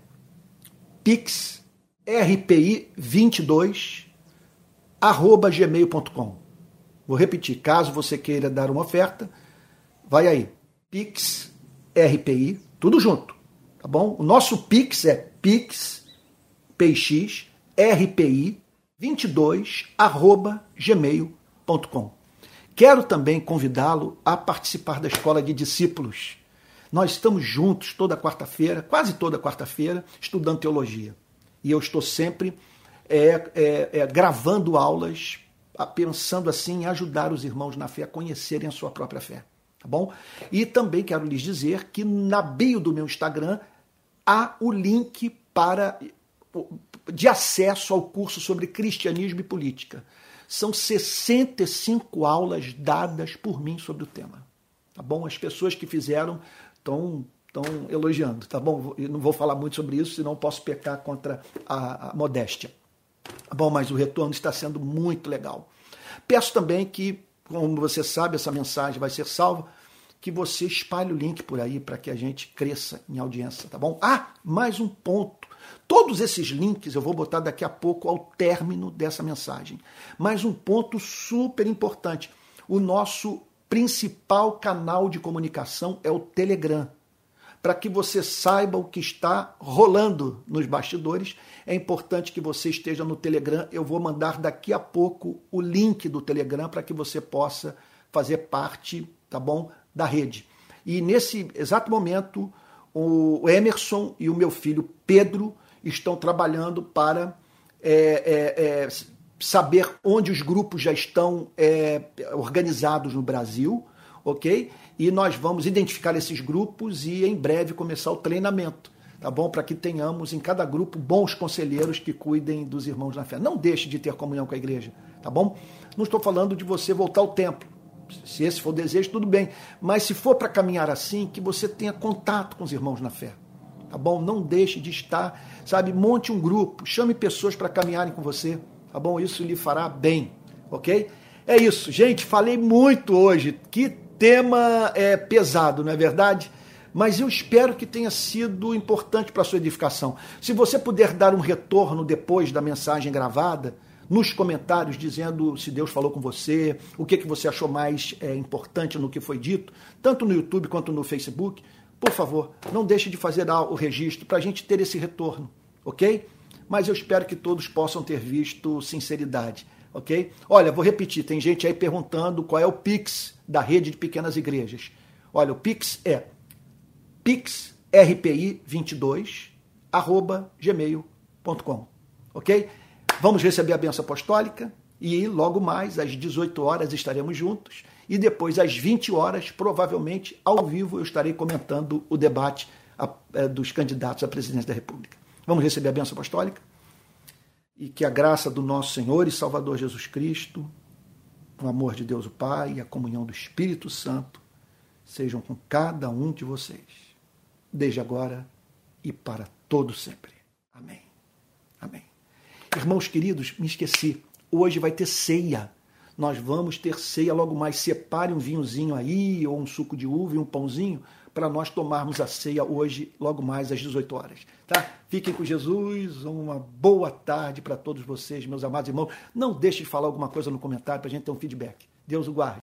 pixrpi22 arroba gmail.com. Vou repetir, caso você queira dar uma oferta, vai aí, Pix RPI, tudo junto, tá bom? O nosso Pix é Pix PX RPI 22 arroba gmail.com. Quero também convidá-lo a participar da Escola de Discípulos. Nós estamos juntos toda quarta-feira, quase toda quarta-feira, estudando teologia. E eu estou sempre é, é, é, gravando aulas, pensando assim em ajudar os irmãos na fé a conhecerem a sua própria fé. Tá bom? E também quero lhes dizer que na bio do meu Instagram há o link para de acesso ao curso sobre cristianismo e política. São 65 aulas dadas por mim sobre o tema. Tá bom? As pessoas que fizeram estão estão elogiando, tá bom? Eu não vou falar muito sobre isso, senão posso pecar contra a, a modéstia. Tá bom, mas o retorno está sendo muito legal. Peço também que como você sabe, essa mensagem vai ser salva, que você espalhe o link por aí para que a gente cresça em audiência, tá bom? Ah, mais um ponto. Todos esses links eu vou botar daqui a pouco ao término dessa mensagem. Mais um ponto super importante. O nosso principal canal de comunicação é o Telegram para que você saiba o que está rolando nos bastidores. É importante que você esteja no Telegram. Eu vou mandar daqui a pouco o link do Telegram para que você possa fazer parte, tá bom, da rede. E nesse exato momento, o Emerson e o meu filho Pedro estão trabalhando para é, é, é, saber onde os grupos já estão é, organizados no Brasil, ok? e nós vamos identificar esses grupos e em breve começar o treinamento, tá bom? Para que tenhamos em cada grupo bons conselheiros que cuidem dos irmãos na fé. Não deixe de ter comunhão com a igreja, tá bom? Não estou falando de você voltar ao templo. Se esse for o desejo, tudo bem. Mas se for para caminhar assim, que você tenha contato com os irmãos na fé. Tá bom? Não deixe de estar, sabe? Monte um grupo, chame pessoas para caminharem com você. Tá bom? Isso lhe fará bem, ok? É isso, gente. Falei muito hoje. Que tema é pesado, não é verdade? Mas eu espero que tenha sido importante para a sua edificação. Se você puder dar um retorno depois da mensagem gravada, nos comentários, dizendo se Deus falou com você, o que, que você achou mais é, importante no que foi dito, tanto no YouTube quanto no Facebook, por favor, não deixe de fazer o registro para a gente ter esse retorno, ok? mas eu espero que todos possam ter visto sinceridade, ok? Olha, vou repetir, tem gente aí perguntando qual é o Pix da rede de pequenas igrejas. Olha, o Pix é pixrpi22 arroba gmail.com, ok? Vamos receber a benção apostólica e logo mais às 18 horas estaremos juntos e depois às 20 horas, provavelmente ao vivo, eu estarei comentando o debate é, dos candidatos à presidência da República. Vamos receber a benção apostólica e que a graça do nosso Senhor e Salvador Jesus Cristo, o amor de Deus o Pai e a comunhão do Espírito Santo sejam com cada um de vocês, desde agora e para todo sempre. Amém. Amém. Irmãos queridos, me esqueci. Hoje vai ter ceia. Nós vamos ter ceia logo mais. Separe um vinhozinho aí, ou um suco de uva e um pãozinho, para nós tomarmos a ceia hoje, logo mais às 18 horas. Tá? Fiquem com Jesus. Uma boa tarde para todos vocês, meus amados irmãos. Não deixe de falar alguma coisa no comentário para a gente ter um feedback. Deus o guarde.